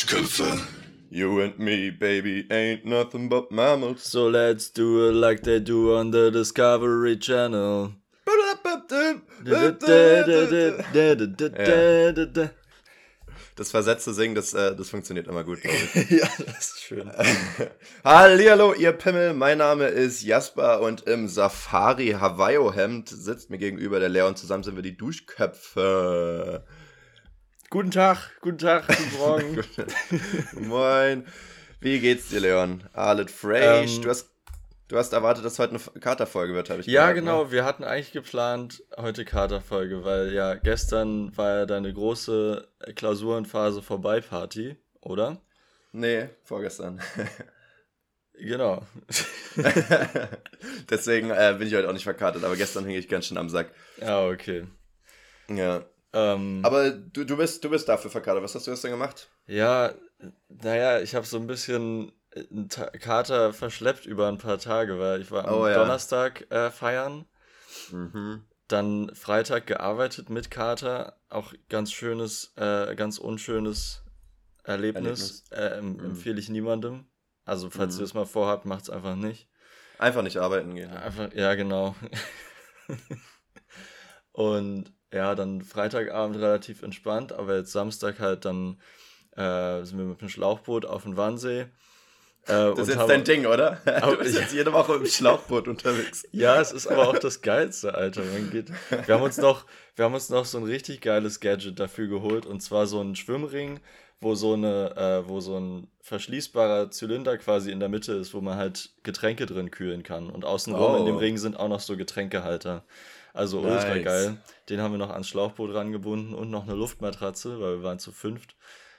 Duschköpfe. You and me, baby, ain't nothing but mammals. So let's do it like they do on the Discovery Channel. Das versetzte Singen, das, äh, das funktioniert immer gut. ja, das ist schön. Hallihallo, ihr Pimmel. Mein Name ist Jasper und im Safari Hawaii-Hemd sitzt mir gegenüber der Leon. Zusammen sind wir die Duschköpfe. Guten Tag, guten Tag, guten Morgen. Moin. Wie geht's dir, Leon? Alles fresh? Ähm, du, hast, du hast erwartet, dass heute eine Katerfolge wird, habe ich Ja, gehört, genau. Ne? Wir hatten eigentlich geplant heute Katerfolge, weil ja gestern war ja deine große Klausurenphase vorbei Party, oder? Nee, vorgestern. Genau. Deswegen äh, bin ich heute auch nicht verkartet, aber gestern hing ich ganz schön am Sack. ja, okay. Ja. Ähm, Aber du, du, bist, du bist dafür verkartet. Was hast du gestern gemacht? ja, naja, ich habe so ein bisschen einen Ta- Kater verschleppt über ein paar Tage, weil ich war am Oh, ja. Donnerstag äh, feiern, Mhm. dann Freitag gearbeitet mit Kater, auch ganz schönes, äh, ganz unschönes Erlebnis, Äh, em- Mhm. empfehle ich niemandem. Also falls Mhm. ihr es mal vorhabt, macht es einfach nicht. Einfach nicht arbeiten gehen. Einfach, ja, genau. Und ja, dann Freitagabend relativ entspannt, aber jetzt Samstag halt dann äh, sind wir mit dem Schlauchboot auf dem Wannsee. Äh, Das ist jetzt dein Ding, oder? Aber- Du bist jetzt jede Woche im Schlauchboot unterwegs. Ja, es ist aber auch das Geilste, Alter. Man geht, wir, haben uns noch, wir haben uns noch so ein richtig geiles Gadget dafür geholt und zwar so einen Schwimmring, wo so, eine, äh, wo so ein verschließbarer Zylinder quasi in der Mitte ist, wo man halt Getränke drin kühlen kann. Und außenrum in dem Oh. Ring sind auch noch so Getränkehalter. Also ultra Nice. geil. Den haben wir noch ans Schlauchboot rangebunden und noch eine Luftmatratze, weil wir waren zu fünft.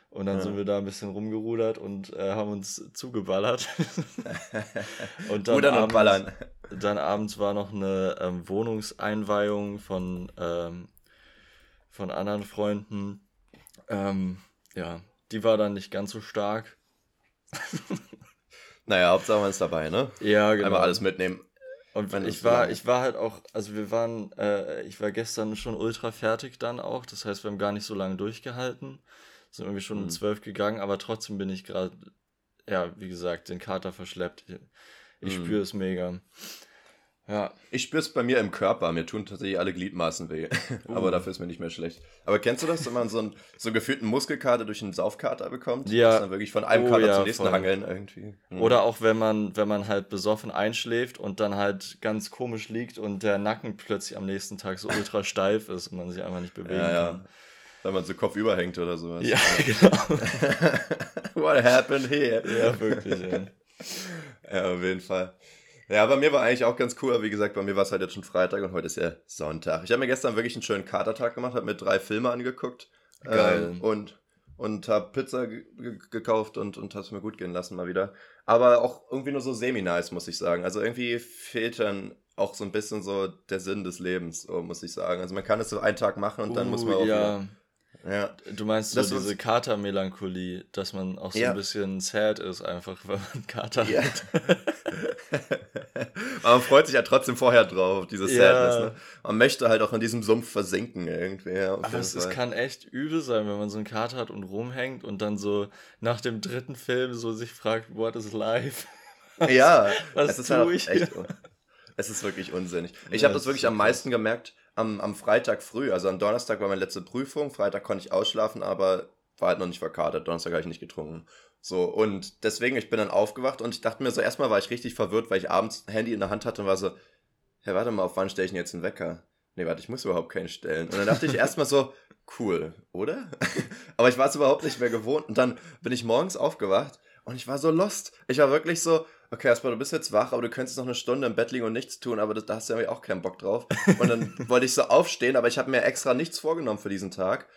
Und dann Ja. sind wir da ein bisschen rumgerudert und äh, haben uns zugeballert. und dann Rudern abends- ballern. dann abends war noch eine ähm, Wohnungseinweihung von, ähm, von anderen Freunden. Ähm, ja, die war dann nicht ganz so stark. Naja, Hauptsache man ist dabei, ne? Ja, genau. Einmal alles mitnehmen. Und wenn ich war, ich war halt auch, also wir waren, äh, ich war gestern schon ultra fertig dann auch. Das heißt, wir haben gar nicht so lange durchgehalten. Sind irgendwie schon um Mhm. zwölf gegangen, aber trotzdem bin ich gerade, ja, wie gesagt, den Kater verschleppt. Ich, ich Mhm. spüre es mega. Ja, Ich spür's bei mir im Körper. Mir tun tatsächlich alle Gliedmaßen weh. Aber Uh. dafür ist mir nicht mehr schlecht. Aber kennst du das, wenn man so einen so gefühlten Muskelkater durch einen Saufkater bekommt? Ja. Dann wirklich von einem Oh Kater ja, zum nächsten voll. hangeln irgendwie. Mhm. Oder auch wenn man, wenn man halt besoffen einschläft und dann halt ganz komisch liegt und der Nacken plötzlich am nächsten Tag so ultra steif ist und man sich einfach nicht bewegen Ja, ja. kann. Wenn man so kopfüber hängt oder sowas. Ja, genau. What happened here? Ja, wirklich, ja. Ja, auf jeden Fall. Ja, bei mir war eigentlich auch ganz cool. aber Wie gesagt, bei mir war es halt jetzt schon Freitag und heute ist ja Sonntag. Ich habe mir gestern wirklich einen schönen Katertag gemacht, habe mir drei Filme angeguckt. Geil. Ähm, und und habe Pizza ge ge gekauft und, und habe es mir gut gehen lassen mal wieder. Aber auch irgendwie nur so semi-nice, muss ich sagen. Also irgendwie fehlt dann auch so ein bisschen so der Sinn des Lebens, muss ich sagen. Also man kann es so einen Tag machen und dann muss man Uh, auch ja. wieder, ja. Du meinst so Das diese was- Katermelancholie, dass man auch so Ja. ein bisschen sad ist, einfach weil man Kater Ja. hat. Aber man freut sich ja trotzdem vorher drauf, diese Ja. Sadness. Ne? Man möchte halt auch in diesem Sumpf versinken irgendwie. Ja, Aber es, kann echt übel sein, wenn man so einen Kater hat und rumhängt und dann so nach dem dritten Film so sich fragt, what is life? ja, was es ist halt ich echt. Es ist wirklich unsinnig. Ich habe das das wirklich am meisten gemerkt am, am Freitag früh. Also am Donnerstag war meine letzte Prüfung. Freitag konnte ich ausschlafen, aber war halt noch nicht verkatert. Donnerstag habe ich nicht getrunken. So, und deswegen, ich bin dann aufgewacht und ich dachte mir so, erstmal war ich richtig verwirrt, weil ich abends Handy in der Hand hatte und war so, ja, warte mal, auf wann stelle ich denn jetzt einen Wecker? Nee, warte, ich muss überhaupt keinen stellen. Und dann dachte ich erstmal so, cool, oder? Aber ich war es überhaupt nicht mehr gewohnt. Und dann bin ich morgens aufgewacht und ich war so lost. Ich war wirklich so, okay, erstmal, du bist jetzt wach, aber du könntest noch eine Stunde im Bett liegen und nichts tun, aber das, da hast du ja auch keinen Bock drauf. Und dann wollte ich so aufstehen, aber ich habe mir extra nichts vorgenommen für diesen Tag.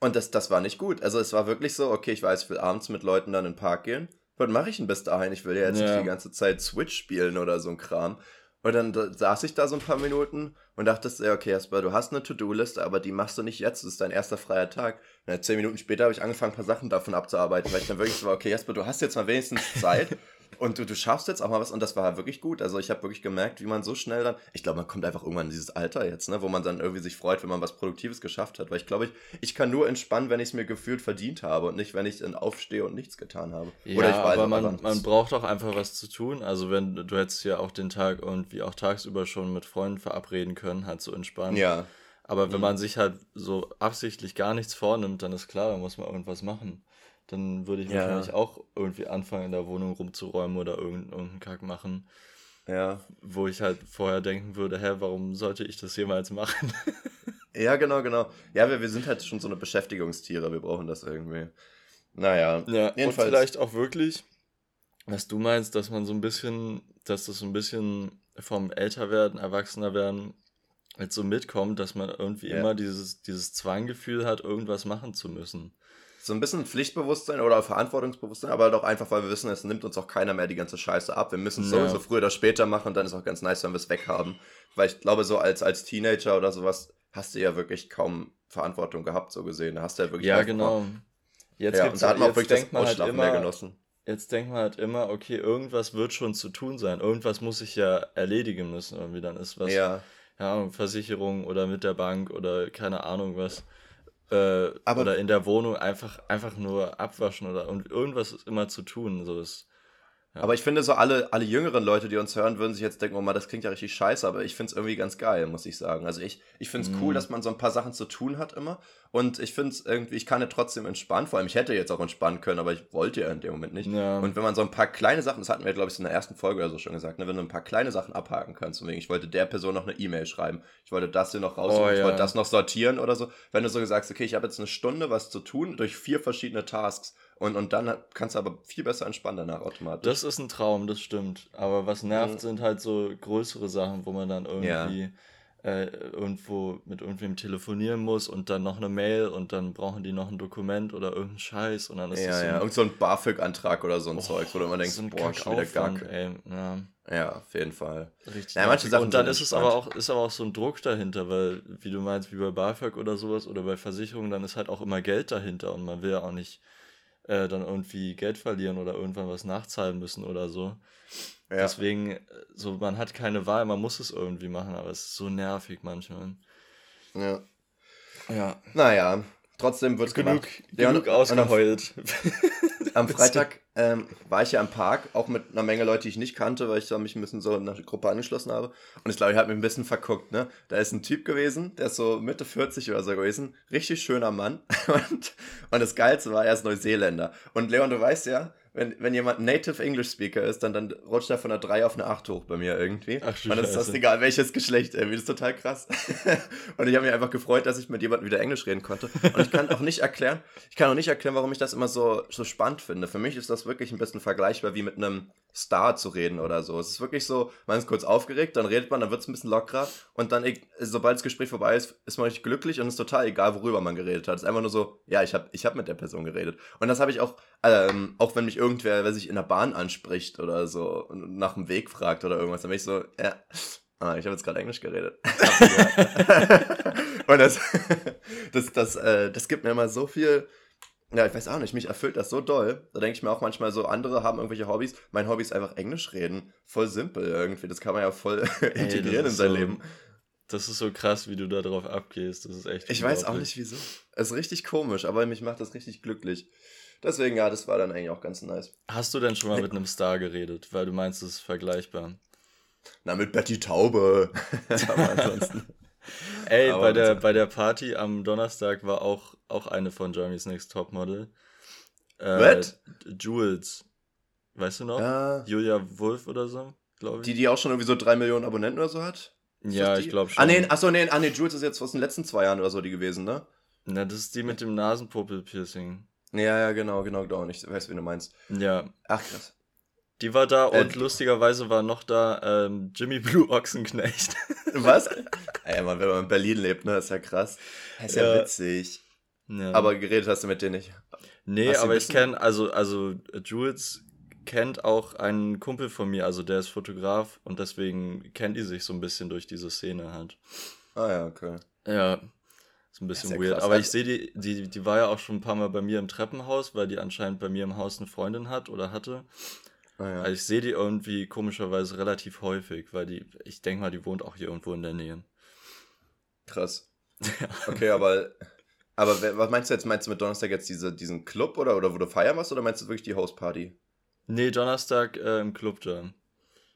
Und das, das war nicht gut. Also es war wirklich so, okay, ich weiß, ich will abends mit Leuten dann in den Park gehen. Was mache ich denn bis dahin? Ich will ja jetzt Ja. nicht die ganze Zeit Switch spielen oder so ein Kram. Und dann da, saß ich da so ein paar Minuten und dachte, okay, Jasper, du hast eine To-Do-Liste, aber die machst du nicht jetzt. Das ist dein erster freier Tag. Und dann zehn Minuten später habe ich angefangen, ein paar Sachen davon abzuarbeiten, weil ich dann wirklich so war, okay, Jasper, du hast jetzt mal wenigstens Zeit. Und du, du schaffst jetzt auch mal was und das war wirklich gut. Also ich habe wirklich gemerkt, wie man so schnell dann, ich glaube, man kommt einfach irgendwann in dieses Alter jetzt, ne, wo man dann irgendwie sich freut, wenn man was Produktives geschafft hat. Weil ich glaube, ich, ich kann nur entspannen, wenn ich es mir gefühlt verdient habe und nicht, wenn ich dann aufstehe und nichts getan habe. Ja, Oder ich weiß aber man, man braucht auch einfach was zu tun. Also wenn du hättest ja auch den Tag irgendwie auch tagsüber schon mit Freunden verabreden können, halt so entspannt. Ja. Aber wenn mhm. man sich halt so absichtlich gar nichts vornimmt, dann ist klar, dann muss man irgendwas machen dann würde ich ja. wahrscheinlich auch irgendwie anfangen, in der Wohnung rumzuräumen oder irgendeinen Kack machen. Ja. Wo ich halt vorher denken würde, hä, warum sollte ich das jemals machen? ja, genau, genau. Ja, wir, wir sind halt schon so eine Beschäftigungstiere, wir brauchen das irgendwie. Naja, ja, jedenfalls. Und vielleicht auch wirklich, was du meinst, dass man so ein bisschen, dass das so ein bisschen vom Älterwerden, Erwachsenerwerden jetzt so mitkommt, dass man irgendwie ja. immer dieses, dieses Zwanggefühl hat, irgendwas machen zu müssen so ein bisschen Pflichtbewusstsein oder Verantwortungsbewusstsein, aber doch einfach, weil wir wissen, es nimmt uns auch keiner mehr die ganze Scheiße ab. Wir müssen es ja. sowieso früher oder später machen und dann ist auch ganz nice, wenn wir es weghaben. Weil ich glaube, so als, als Teenager oder sowas hast du ja wirklich kaum Verantwortung gehabt, so gesehen. Da hast du ja wirklich. Ja, genau. Jetzt ja, und da hat man auch wirklich das halt immer, mehr genossen. Jetzt denkt man halt immer, okay, irgendwas wird schon zu tun sein. Irgendwas muss ich ja erledigen müssen. Irgendwie dann ist was. Ja. Ja, Versicherung oder mit der Bank oder keine Ahnung was äh, oder in der Wohnung einfach, einfach nur abwaschen oder und irgendwas ist immer zu tun. So ist, ja. Aber ich finde so alle, alle jüngeren Leute, die uns hören, würden sich jetzt denken, oh mal, das klingt ja richtig scheiße, aber ich finde es irgendwie ganz geil, muss ich sagen. Also ich, ich finde es mm. cool, dass man so ein paar Sachen zu tun hat immer. Und ich finde es irgendwie, ich kann ja trotzdem entspannen. Vor allem, ich hätte jetzt auch entspannen können, aber ich wollte ja in dem Moment nicht. Ja. Und wenn man so ein paar kleine Sachen, das hatten wir, glaube ich, in der ersten Folge oder so schon gesagt, ne, wenn du ein paar kleine Sachen abhaken kannst, deswegen, ich wollte der Person noch eine E-Mail schreiben, ich wollte das hier noch rausholen, oh, ich ja. wollte das noch sortieren oder so. Wenn du so sagst, okay, ich habe jetzt eine Stunde was zu tun durch vier verschiedene Tasks und, und dann kannst du aber viel besser entspannen danach automatisch. Das ist ein Traum, das stimmt. Aber was nervt, mhm. sind halt so größere Sachen, wo man dann irgendwie ja. äh, irgendwo mit irgendwem telefonieren muss und dann noch eine Mail und dann brauchen die noch ein Dokument oder irgendeinen Scheiß und dann ist ja, das so ja, irgend so ein BAföG-Antrag oder so ein oh, Zeug, wo du immer denkst, boah, schon wieder Gack. Ey, ja. ja, auf jeden Fall. Richtig. Ja, manche Sachen und dann ist es aber auch, ist aber auch so ein Druck dahinter, weil, wie du meinst, wie bei BAföG oder sowas oder bei Versicherungen, dann ist halt auch immer Geld dahinter und man will ja auch nicht äh, dann irgendwie Geld verlieren oder irgendwann was nachzahlen müssen oder so. Ja. Deswegen, äh, so, man hat keine Wahl, man muss es irgendwie machen, aber es ist so nervig manchmal. Ja. Ja. Naja, trotzdem wird genug, genug ja, ausgeheult. Am Freitag ähm, war ich ja im Park, auch mit einer Menge Leute, die ich nicht kannte, weil ich da mich ein bisschen so in eine Gruppe angeschlossen habe. Und ich glaube, ich habe mich ein bisschen verguckt, ne? Da ist ein Typ gewesen, der ist so Mitte 40 oder so gewesen. Richtig schöner Mann. Und, und das Geilste war, er ist Neuseeländer. Und Leon, du weißt ja, wenn, wenn jemand Native English Speaker ist, dann, dann rutscht er von einer 3 auf eine 8 hoch bei mir irgendwie. Ach, und dann ist das egal, welches Geschlecht irgendwie. Das ist total krass. und ich habe mich einfach gefreut, dass ich mit jemandem wieder Englisch reden konnte. Und ich kann auch nicht erklären, ich kann auch nicht erklären, warum ich das immer so, so spannend finde. Für mich ist das wirklich ein bisschen vergleichbar wie mit einem Star zu reden oder so. Es ist wirklich so, man ist kurz aufgeregt, dann redet man, dann wird es ein bisschen lockerer und dann, sobald das Gespräch vorbei ist, ist man richtig glücklich und es ist total egal, worüber man geredet hat. Es ist einfach nur so, ja, ich habe ich hab mit der Person geredet. Und das habe ich auch, ähm, auch wenn mich irgendwer, wer sich in der Bahn anspricht oder so, nach dem Weg fragt oder irgendwas, dann bin ich so, ja, ah, ich habe jetzt gerade Englisch geredet. und das, das, das, äh, das gibt mir immer so viel ja, ich weiß auch nicht, mich erfüllt das so doll. Da denke ich mir auch manchmal so, andere haben irgendwelche Hobbys. Mein Hobby ist einfach Englisch reden. Voll simpel irgendwie. Das kann man ja voll integrieren in sein so, Leben. Das ist so krass, wie du da drauf abgehst. Das ist echt. Ich weiß auch nicht wieso. Es ist richtig komisch, aber mich macht das richtig glücklich. Deswegen, ja, das war dann eigentlich auch ganz nice. Hast du denn schon mal mit einem Star geredet? Weil du meinst, es ist vergleichbar. Na, mit Betty Taube. aber ansonsten. Ey, bei der, bei der Party am Donnerstag war auch, auch eine von Jeremy's Next Topmodel. Äh, What? Jules. Weißt du noch? Ja. Julia Wolf oder so, glaube ich. Die, die auch schon irgendwie so drei Millionen Abonnenten oder so hat? Ist ja, ich glaube schon. Ah, nee, achso, nee, ah, nee, Jules ist jetzt aus den letzten zwei Jahren oder so die gewesen, ne? Na, das ist die mit dem Nasenpopel-Piercing. Ja, ja, genau, genau, genau. Ich weiß, wie du meinst. Ja. Ach, krass. Die war da äh, und lustigerweise war noch da ähm, Jimmy Blue Ochsenknecht. Was? Ey, man, wenn man in Berlin lebt, ne, ist ja krass. ist ja, ja witzig. Ja. Aber geredet hast du mit denen nicht. Nee, aber ich kenne, also, also Jules kennt auch einen Kumpel von mir, also der ist Fotograf und deswegen kennt die sich so ein bisschen durch diese Szene halt. Ah ja, okay. Ja, ist ein bisschen ja weird. Krass. Aber ich sehe, die, die, die war ja auch schon ein paar Mal bei mir im Treppenhaus, weil die anscheinend bei mir im Haus eine Freundin hat oder hatte. Ah, ja. also ich sehe die irgendwie komischerweise relativ häufig, weil die, ich denke mal, die wohnt auch hier irgendwo in der Nähe. Krass. Ja. Okay, aber, aber was meinst du jetzt? Meinst du mit Donnerstag jetzt diese, diesen Club oder, oder wo du feiern warst oder meinst du wirklich die Hostparty? Nee, Donnerstag äh, im Club dann.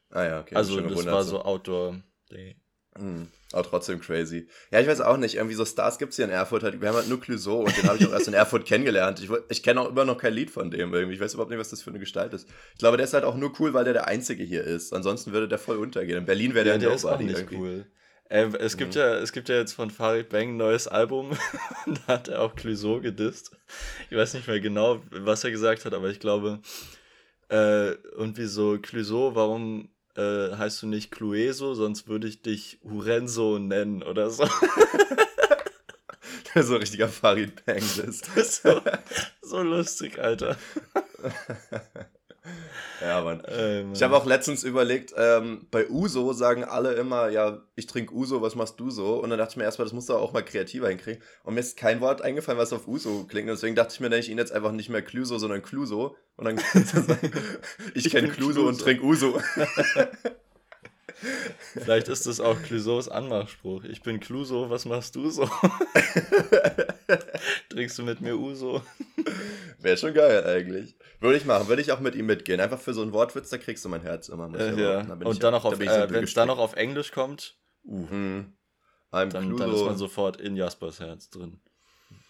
Ah ja, okay. Also das war so Outdoor-Ding. Mhm. Aber trotzdem crazy. Ja, ich weiß auch nicht. Irgendwie so Stars gibt es hier in Erfurt. Halt, wir haben halt nur Clouseau und den habe ich auch erst in Erfurt kennengelernt. Ich, ich kenne auch immer noch kein Lied von dem irgendwie. Ich weiß überhaupt nicht, was das für eine Gestalt ist. Ich glaube, der ist halt auch nur cool, weil der der Einzige hier ist. Ansonsten würde der voll untergehen. In Berlin wäre der, ja, der ist auch nicht irgendwie. cool. Äh, es, gibt mhm. ja, es gibt ja jetzt von Farid Bang ein neues Album. da hat er auch Clouseau gedisst. Ich weiß nicht mehr genau, was er gesagt hat, aber ich glaube, äh, irgendwie so, Clouseau, warum äh, heißt du nicht Clueso, sonst würde ich dich Hurenzo nennen oder so. so ein richtiger Farid Bang ist. so, so lustig, Alter. Ja, Mann. Ähm, ich habe auch letztens überlegt, ähm, bei Uso sagen alle immer, ja, ich trinke Uso, was machst du so? Und dann dachte ich mir erstmal, das musst du auch mal kreativer hinkriegen. Und mir ist kein Wort eingefallen, was auf Uso klingt. Deswegen dachte ich mir, nenne ich ihn jetzt einfach nicht mehr Cluso, sondern Cluso. Und dann kannst du sagen, ich kenne Cluso und trinke Uso. Vielleicht ist das auch Clouseaus Anmachspruch. Ich bin Cluso, was machst du so? Trinkst du mit mir Uso? Wäre schon geil eigentlich. Würde ich machen, würde ich auch mit ihm mitgehen. Einfach für so einen Wortwitz, da kriegst du mein Herz immer. Äh, ja. Da Und dann noch auf, da äh, wenn es dann noch auf Englisch kommt, uh, hm. dann, dann, ist man sofort in Jaspers Herz drin.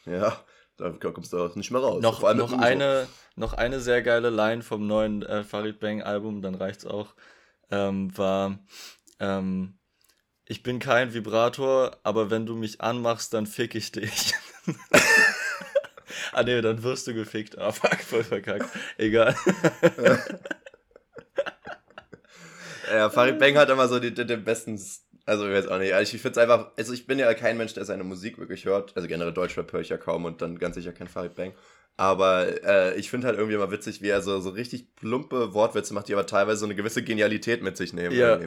Ja, da kommst du auch nicht mehr raus. Noch, noch, eine, noch eine sehr geile Line vom neuen äh, Farid Bang Album, dann reicht's auch, ähm, war, ähm, ich bin kein Vibrator, aber wenn du mich anmachst, dann fick ich dich. Ah ne, dann wirst du gefickt. Ah, fuck, voll verkackt. Egal. ja, Farid Bang hat immer so den, den besten. Also, ich weiß auch nicht. Also ich finde es einfach. Also, ich bin ja kein Mensch, der seine Musik wirklich hört. Also, generell Deutschrap höre ich ja kaum und dann ganz sicher kein Farid Bang. Aber äh, ich finde halt irgendwie immer witzig, wie er so, so richtig plumpe Wortwitze macht, die aber teilweise so eine gewisse Genialität mit sich nehmen. Ja.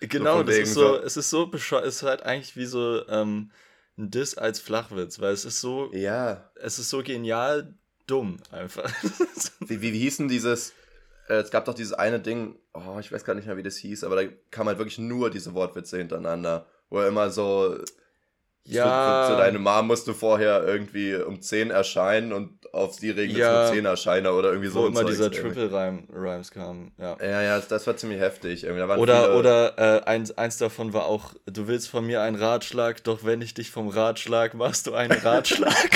Genau, so das ist so, es ist so bescheuert, es ist halt eigentlich wie so, ähm, ein Diss als Flachwitz, weil es ist so. Ja. Es ist so genial dumm, einfach. wie, wie, wie hieß denn dieses. Äh, es gab doch dieses eine Ding, oh, ich weiß gar nicht mehr, wie das hieß, aber da kam halt wirklich nur diese Wortwitze hintereinander, wo er immer so ja. Für, für, deine Mom musst du vorher irgendwie um 10 erscheinen und auf sie regnet ja. es mit 10 Erscheiner oder irgendwie so. Wo immer dieser Triple Rhyme Rhymes kam, ja. Ja, ja, das war ziemlich heftig. oder oder äh, eins, eins davon war auch, du willst von mir einen Ratschlag, doch wenn ich dich vom Ratschlag, machst du einen Ratschlag.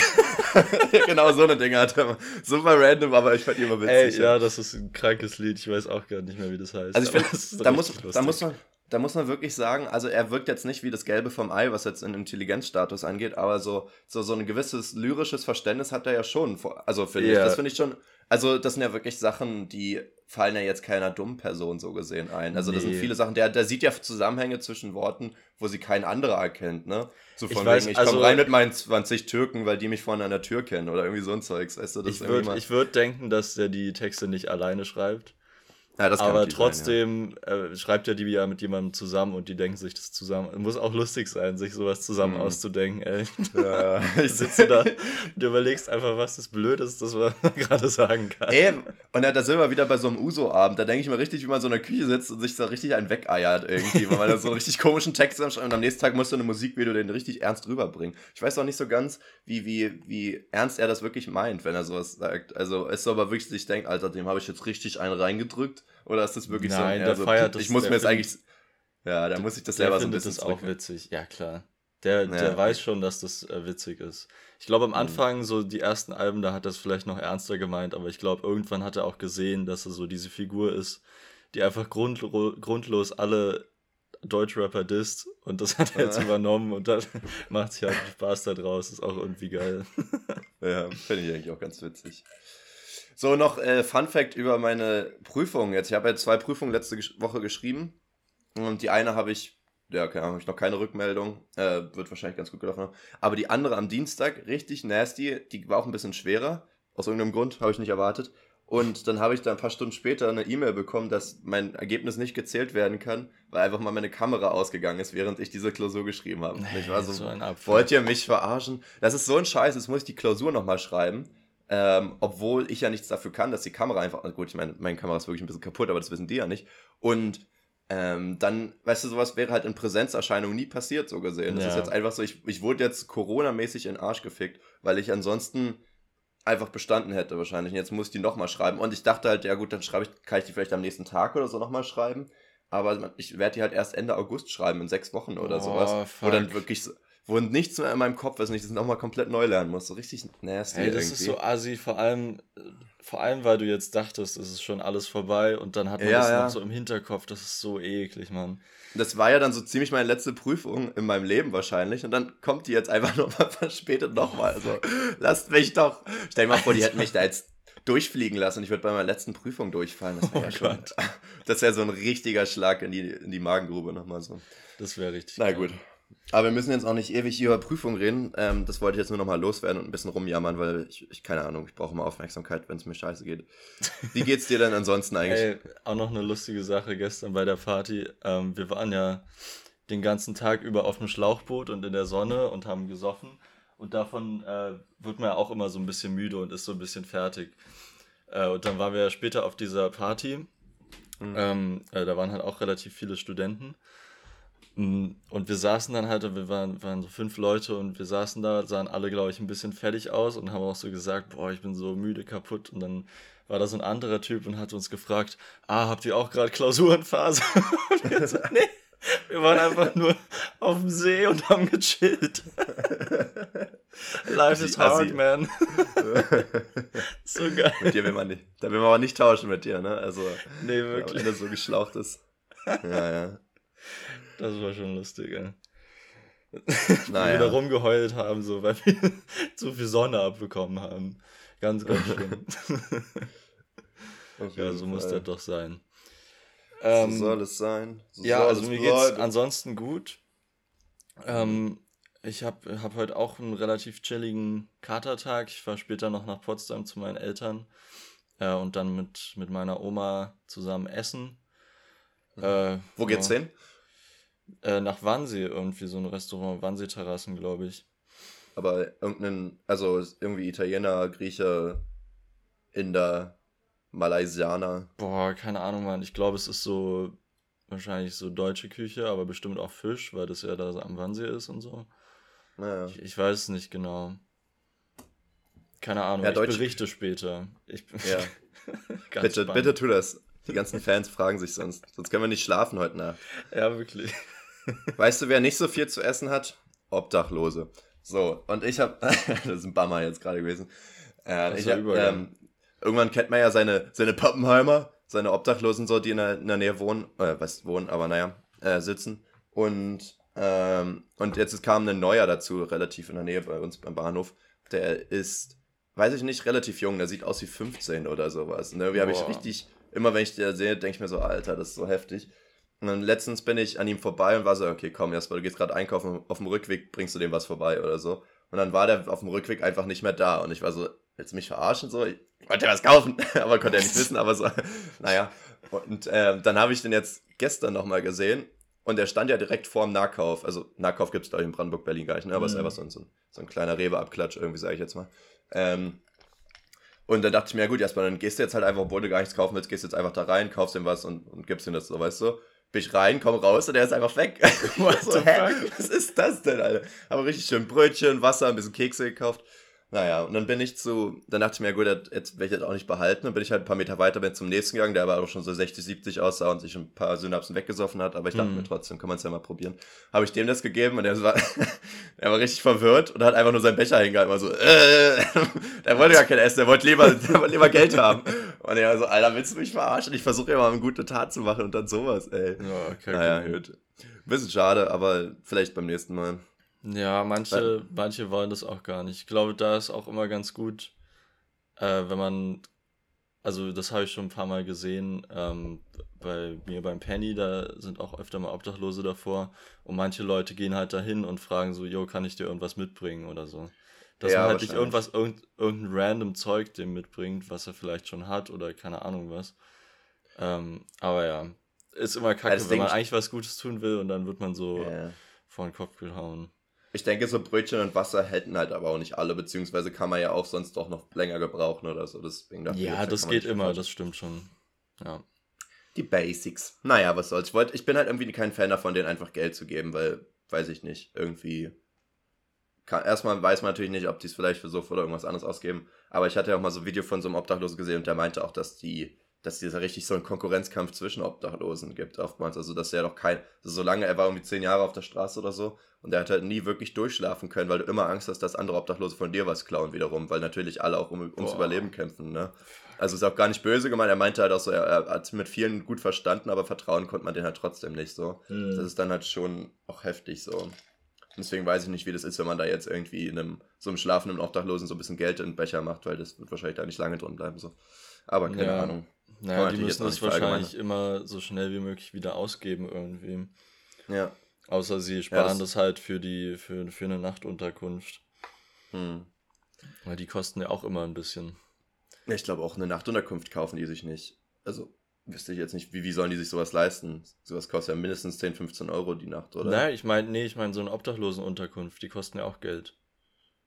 genau, so eine Dinge hat er. Super random, aber ich fand die immer witzig. Ey, ja, das ist ein krankes Lied, ich weiß auch gar nicht mehr, wie das heißt. Also ich finde, da muss, da muss man da muss man wirklich sagen, also er wirkt jetzt nicht wie das Gelbe vom Ei, was jetzt in Intelligenzstatus angeht, aber so, so, so ein gewisses lyrisches Verständnis hat er ja schon. Also finde yeah. ich, das finde ich schon, also das sind ja wirklich Sachen, die fallen ja jetzt keiner dummen Person so gesehen ein. Also das nee. sind viele Sachen, der, der sieht ja Zusammenhänge zwischen Worten, wo sie kein anderer erkennt, ne? So von ich weiß, wegen, ich also, komme rein mit meinen 20 Türken, weil die mich vorne an der Tür kennen oder irgendwie so ein Zeugs, weißt du? Das ich würde würd denken, dass der die Texte nicht alleine schreibt. Ja, aber trotzdem sein, ja. äh, schreibt er die ja mit jemandem zusammen und die denken sich das zusammen. Muss auch lustig sein, sich sowas zusammen mhm. auszudenken, ey. Ja, ich sitze da und überlegst einfach, was das Blödeste ist, was man gerade sagen kann. Ey, und da sind wir wieder bei so einem Uso-Abend. Da denke ich mir richtig, wie man so in der Küche sitzt und sich da richtig einen wegeiert irgendwie, weil man da so einen richtig komischen Text schreibt und am nächsten Tag musst du eine Musikvideo den richtig ernst rüberbringen. Ich weiß auch nicht so ganz, wie, wie, wie ernst er das wirklich meint, wenn er sowas sagt. Also, es ist aber wirklich, ich denke, Alter, dem habe ich jetzt richtig einen reingedrückt oder ist das wirklich Nein, so? Nein, der so, feiert das. Ich muss mir jetzt eigentlich. Ja, da muss ich das selber so ein bisschen. Das auch witzig, ja klar. Der, ja, der weiß schon, dass das äh, witzig ist. Ich glaube, am mhm. Anfang, mhm. so die ersten Alben, da hat er es vielleicht noch ernster gemeint, aber ich glaube, irgendwann hat er auch gesehen, dass er so diese Figur ist, die einfach grundlo grundlos alle Deutschrapper disst und das hat er jetzt übernommen und dann macht sich halt Spaß da draus. Ist auch irgendwie geil. ja, finde ich eigentlich auch ganz witzig. So, noch äh, Fun Fact über meine Prüfung jetzt. Ich habe ja zwei Prüfungen letzte Woche geschrieben. Und die eine habe ich, ja, keine Ahnung, ich noch keine Rückmeldung. Äh, wird wahrscheinlich ganz gut gelaufen. Aber die andere am Dienstag, richtig nasty, die war auch ein bisschen schwerer. Aus irgendeinem Grund, habe ich nicht erwartet. Und dann habe ich da ein paar Stunden später eine E-Mail bekommen, dass mein Ergebnis nicht gezählt werden kann, weil einfach mal meine Kamera ausgegangen ist, während ich diese Klausur geschrieben habe. Nee, ich war so, so wollt ihr mich verarschen? Das ist so ein Scheiß, jetzt muss ich die Klausur nochmal schreiben Ähm, obwohl ich ja nichts dafür kann, dass die Kamera einfach, gut, ich meine, meine Kamera ist wirklich ein bisschen kaputt, aber das wissen die ja nicht. Und ähm, dann, weißt du, sowas wäre halt in Präsenzerscheinung nie passiert, so gesehen. Das ja. ist jetzt einfach so, ich, ich wurde jetzt Corona-mäßig in den Arsch gefickt, weil ich ansonsten einfach bestanden hätte wahrscheinlich. Und jetzt muss ich die nochmal schreiben. Und ich dachte halt, ja gut, dann schreibe ich, kann ich die vielleicht am nächsten Tag oder so nochmal schreiben. Aber ich werde die halt erst Ende August schreiben, in sechs Wochen oder oh, sowas. Fuck. Wo dann wirklich so, wo nichts mehr in meinem Kopf und ich das nochmal komplett neu lernen muss. So richtig nasty. Hey, das irgendwie. ist so assi, vor allem, vor allem, weil du jetzt dachtest, es ist schon alles vorbei und dann hat man ja, das ja. noch so im Hinterkopf. Das ist so eklig, Mann. Das war ja dann so ziemlich meine letzte Prüfung in meinem Leben wahrscheinlich und dann kommt die jetzt einfach nochmal verspätet nochmal. Also lasst mich doch. Stell dir mal vor, die hätten mich da jetzt durchfliegen lassen und ich würde bei meiner letzten Prüfung durchfallen. Das wäre oh ja schon. Das wäre so ein richtiger Schlag in die, in die Magengrube nochmal so. Das wäre richtig. Na gut. Aber wir müssen jetzt auch nicht ewig über Prüfung reden. Ähm, das wollte ich jetzt nur nochmal loswerden und ein bisschen rumjammern, weil ich, ich keine Ahnung, ich brauche immer Aufmerksamkeit, wenn es mir scheiße geht. Wie geht's dir denn ansonsten eigentlich? Hey, auch noch eine lustige Sache gestern bei der Party. Ähm, wir waren ja den ganzen Tag über auf dem Schlauchboot und in der Sonne und haben gesoffen. Und davon äh, wird man ja auch immer so ein bisschen müde und ist so ein bisschen fertig. Äh, und dann waren wir ja später auf dieser Party. Mhm. Ähm, äh, da waren halt auch relativ viele Studenten. Mm, und wir saßen dann halt, wir waren, waren so fünf Leute und wir saßen da, sahen alle, glaube ich, ein bisschen fertig aus und haben auch so gesagt, boah, ich bin so müde, kaputt. Und dann war da so ein anderer Typ und hat uns gefragt, ah, habt ihr auch gerade Klausurenphase? und wir so, nee, wir waren einfach nur auf dem See und haben gechillt. Life is hard, man. so geil. Mit dir will man nicht, da will man aber nicht tauschen mit dir, ne? Also, nee, wirklich. Wenn er so geschlaucht ist. Ja, ja. Das war schon lustig, ey. Naja. wir da rumgeheult haben, so, weil wir zu viel Sonne abbekommen haben. Ganz, ganz schlimm. ja, so muss das doch sein. Ähm, so soll es sein. So ja, also mir geht es ansonsten gut. Ähm, ich habe hab heute auch einen relativ chilligen Katertag. Ich fahre später noch nach Potsdam zu meinen Eltern äh, und dann mit, mit meiner Oma zusammen essen. Mhm. Äh, Wo geht's ja. hin? Äh, nach Wannsee irgendwie, so ein Restaurant, Wannsee-Terrassen, glaube ich. Aber irgendein, also irgendwie Italiener, Grieche, Inder, Malaysianer. Boah, keine Ahnung, Mann. Ich glaube, es ist so wahrscheinlich so deutsche Küche, aber bestimmt auch Fisch, weil das ja da am Wannsee ist und so. Naja. Ich, ich weiß es nicht genau. Keine Ahnung, ja, ich berichte später. Ich, ja. bitte, bitte tu das. Die ganzen Fans fragen sich sonst. Sonst können wir nicht schlafen heute Nacht. Ja, wirklich. Weißt du, wer nicht so viel zu essen hat? Obdachlose. So, und ich habe, das ist ein Bummer jetzt gerade gewesen. Äh, ich hab, ähm, irgendwann kennt man ja seine, seine Pappenheimer, seine Obdachlosen so, die in der, in der Nähe wohnen, äh, was wohnen, aber naja, äh, sitzen. Und, ähm, und jetzt kam ein neuer dazu, relativ in der Nähe bei uns beim Bahnhof. Der ist, weiß ich nicht, relativ jung, der sieht aus wie 15 oder sowas. Ne? Wie habe ich richtig, immer wenn ich den sehe, denke ich mir so, Alter, das ist so heftig. Und dann letztens bin ich an ihm vorbei und war so, okay, komm, Jasper, du gehst gerade einkaufen, auf dem Rückweg bringst du dem was vorbei oder so. Und dann war der auf dem Rückweg einfach nicht mehr da. Und ich war so, willst du mich verarschen? So, ich wollte was kaufen, aber konnte er nicht wissen, aber so, naja. Und äh, dann habe ich den jetzt gestern nochmal gesehen und der stand ja direkt vorm Nahkauf. Also Nahkauf gibt es, glaube ich, in Brandenburg, Berlin gar nicht, ne? aber es mhm. ist einfach so ein, so ein, so ein kleiner Rewe-Abklatsch, irgendwie, sage ich jetzt mal. Ähm, und dann dachte ich mir, ja gut, erstmal, dann gehst du jetzt halt einfach, obwohl du gar nichts kaufen willst, gehst jetzt einfach da rein, kaufst ihm was und, und gibst ihm das so, weißt du? Bin ich rein, komm raus und der ist einfach weg. so, hä? Was ist das denn, Alter? Aber richtig schön Brötchen, Wasser, ein bisschen Kekse gekauft. Naja, und dann bin ich zu, dann dachte ich mir, gut, jetzt werde ich das auch nicht behalten. Dann bin ich halt ein paar Meter weiter, bin zum nächsten gegangen, der aber auch schon so 60, 70 aussah und sich ein paar Synapsen weggesoffen hat. Aber ich dachte mhm. mir trotzdem, kann man es ja mal probieren. Habe ich dem das gegeben und der war, der war richtig verwirrt und hat einfach nur seinen Becher hingehalten. War so, äh, der wollte gar kein Essen, der wollte lieber, der wollte lieber Geld haben. Und er war so, Alter, willst du mich verarschen? Ich versuche ja mal eine gute Tat zu machen und dann sowas, ey. Ja, okay, naja, gut. Bisschen schade, aber vielleicht beim nächsten Mal. Ja, manche, Weil, manche wollen das auch gar nicht. Ich glaube, da ist auch immer ganz gut, äh, wenn man, also das habe ich schon ein paar Mal gesehen, ähm, bei mir beim Penny, da sind auch öfter mal Obdachlose davor und manche Leute gehen halt dahin und fragen so, yo, kann ich dir irgendwas mitbringen oder so. Dass ja, man halt nicht irgendwas, irgend, irgendein random Zeug dem mitbringt, was er vielleicht schon hat oder keine Ahnung was. Ähm, aber ja, ist immer kacke, wenn man eigentlich was Gutes tun will und dann wird man so ja. vor den Kopf gehauen. Ich denke, so Brötchen und Wasser hätten halt aber auch nicht alle, beziehungsweise kann man ja auch sonst doch noch länger gebrauchen oder so. Deswegen ja, das geht immer, das stimmt schon. Ja. Die Basics. Naja, was soll's. Ich, wollt, ich bin halt irgendwie kein Fan davon, denen einfach Geld zu geben, weil, weiß ich nicht, irgendwie. Kann, erstmal weiß man natürlich nicht, ob die es vielleicht für so oder irgendwas anderes ausgeben. Aber ich hatte ja auch mal so ein Video von so einem Obdachlosen gesehen und der meinte auch, dass die dass es ja richtig so einen Konkurrenzkampf zwischen Obdachlosen gibt oftmals. Also dass er doch kein, also solange er war irgendwie zehn Jahre auf der Straße oder so und er hat halt nie wirklich durchschlafen können, weil du immer Angst hast, dass andere Obdachlose von dir was klauen wiederum, weil natürlich alle auch um, ums Boah. Überleben kämpfen, ne? Also ist auch gar nicht böse gemeint, er meinte halt auch so, er, er hat mit vielen gut verstanden, aber vertrauen konnte man den halt trotzdem nicht so. Mhm. Das ist dann halt schon auch heftig so. Deswegen weiß ich nicht, wie das ist, wenn man da jetzt irgendwie in einem, so einem schlafenden Obdachlosen so ein bisschen Geld in den Becher macht, weil das wird wahrscheinlich da nicht lange drin bleiben, so. Aber keine ja. Ahnung. Naja, die müssen das wahrscheinlich immer so schnell wie möglich wieder ausgeben irgendwie. Ja. Außer sie sparen ja, das, das, halt für die, für, für eine Nachtunterkunft. Hm. Weil die kosten ja auch immer ein bisschen. Ich glaube auch eine Nachtunterkunft kaufen die sich nicht. Also wüsste ich jetzt nicht, wie, wie sollen die sich sowas leisten? Sowas kostet ja mindestens 10, 15 Euro die Nacht, oder? Nein, ich meine, nee, ich meine so eine Obdachlosenunterkunft, die kosten ja auch Geld.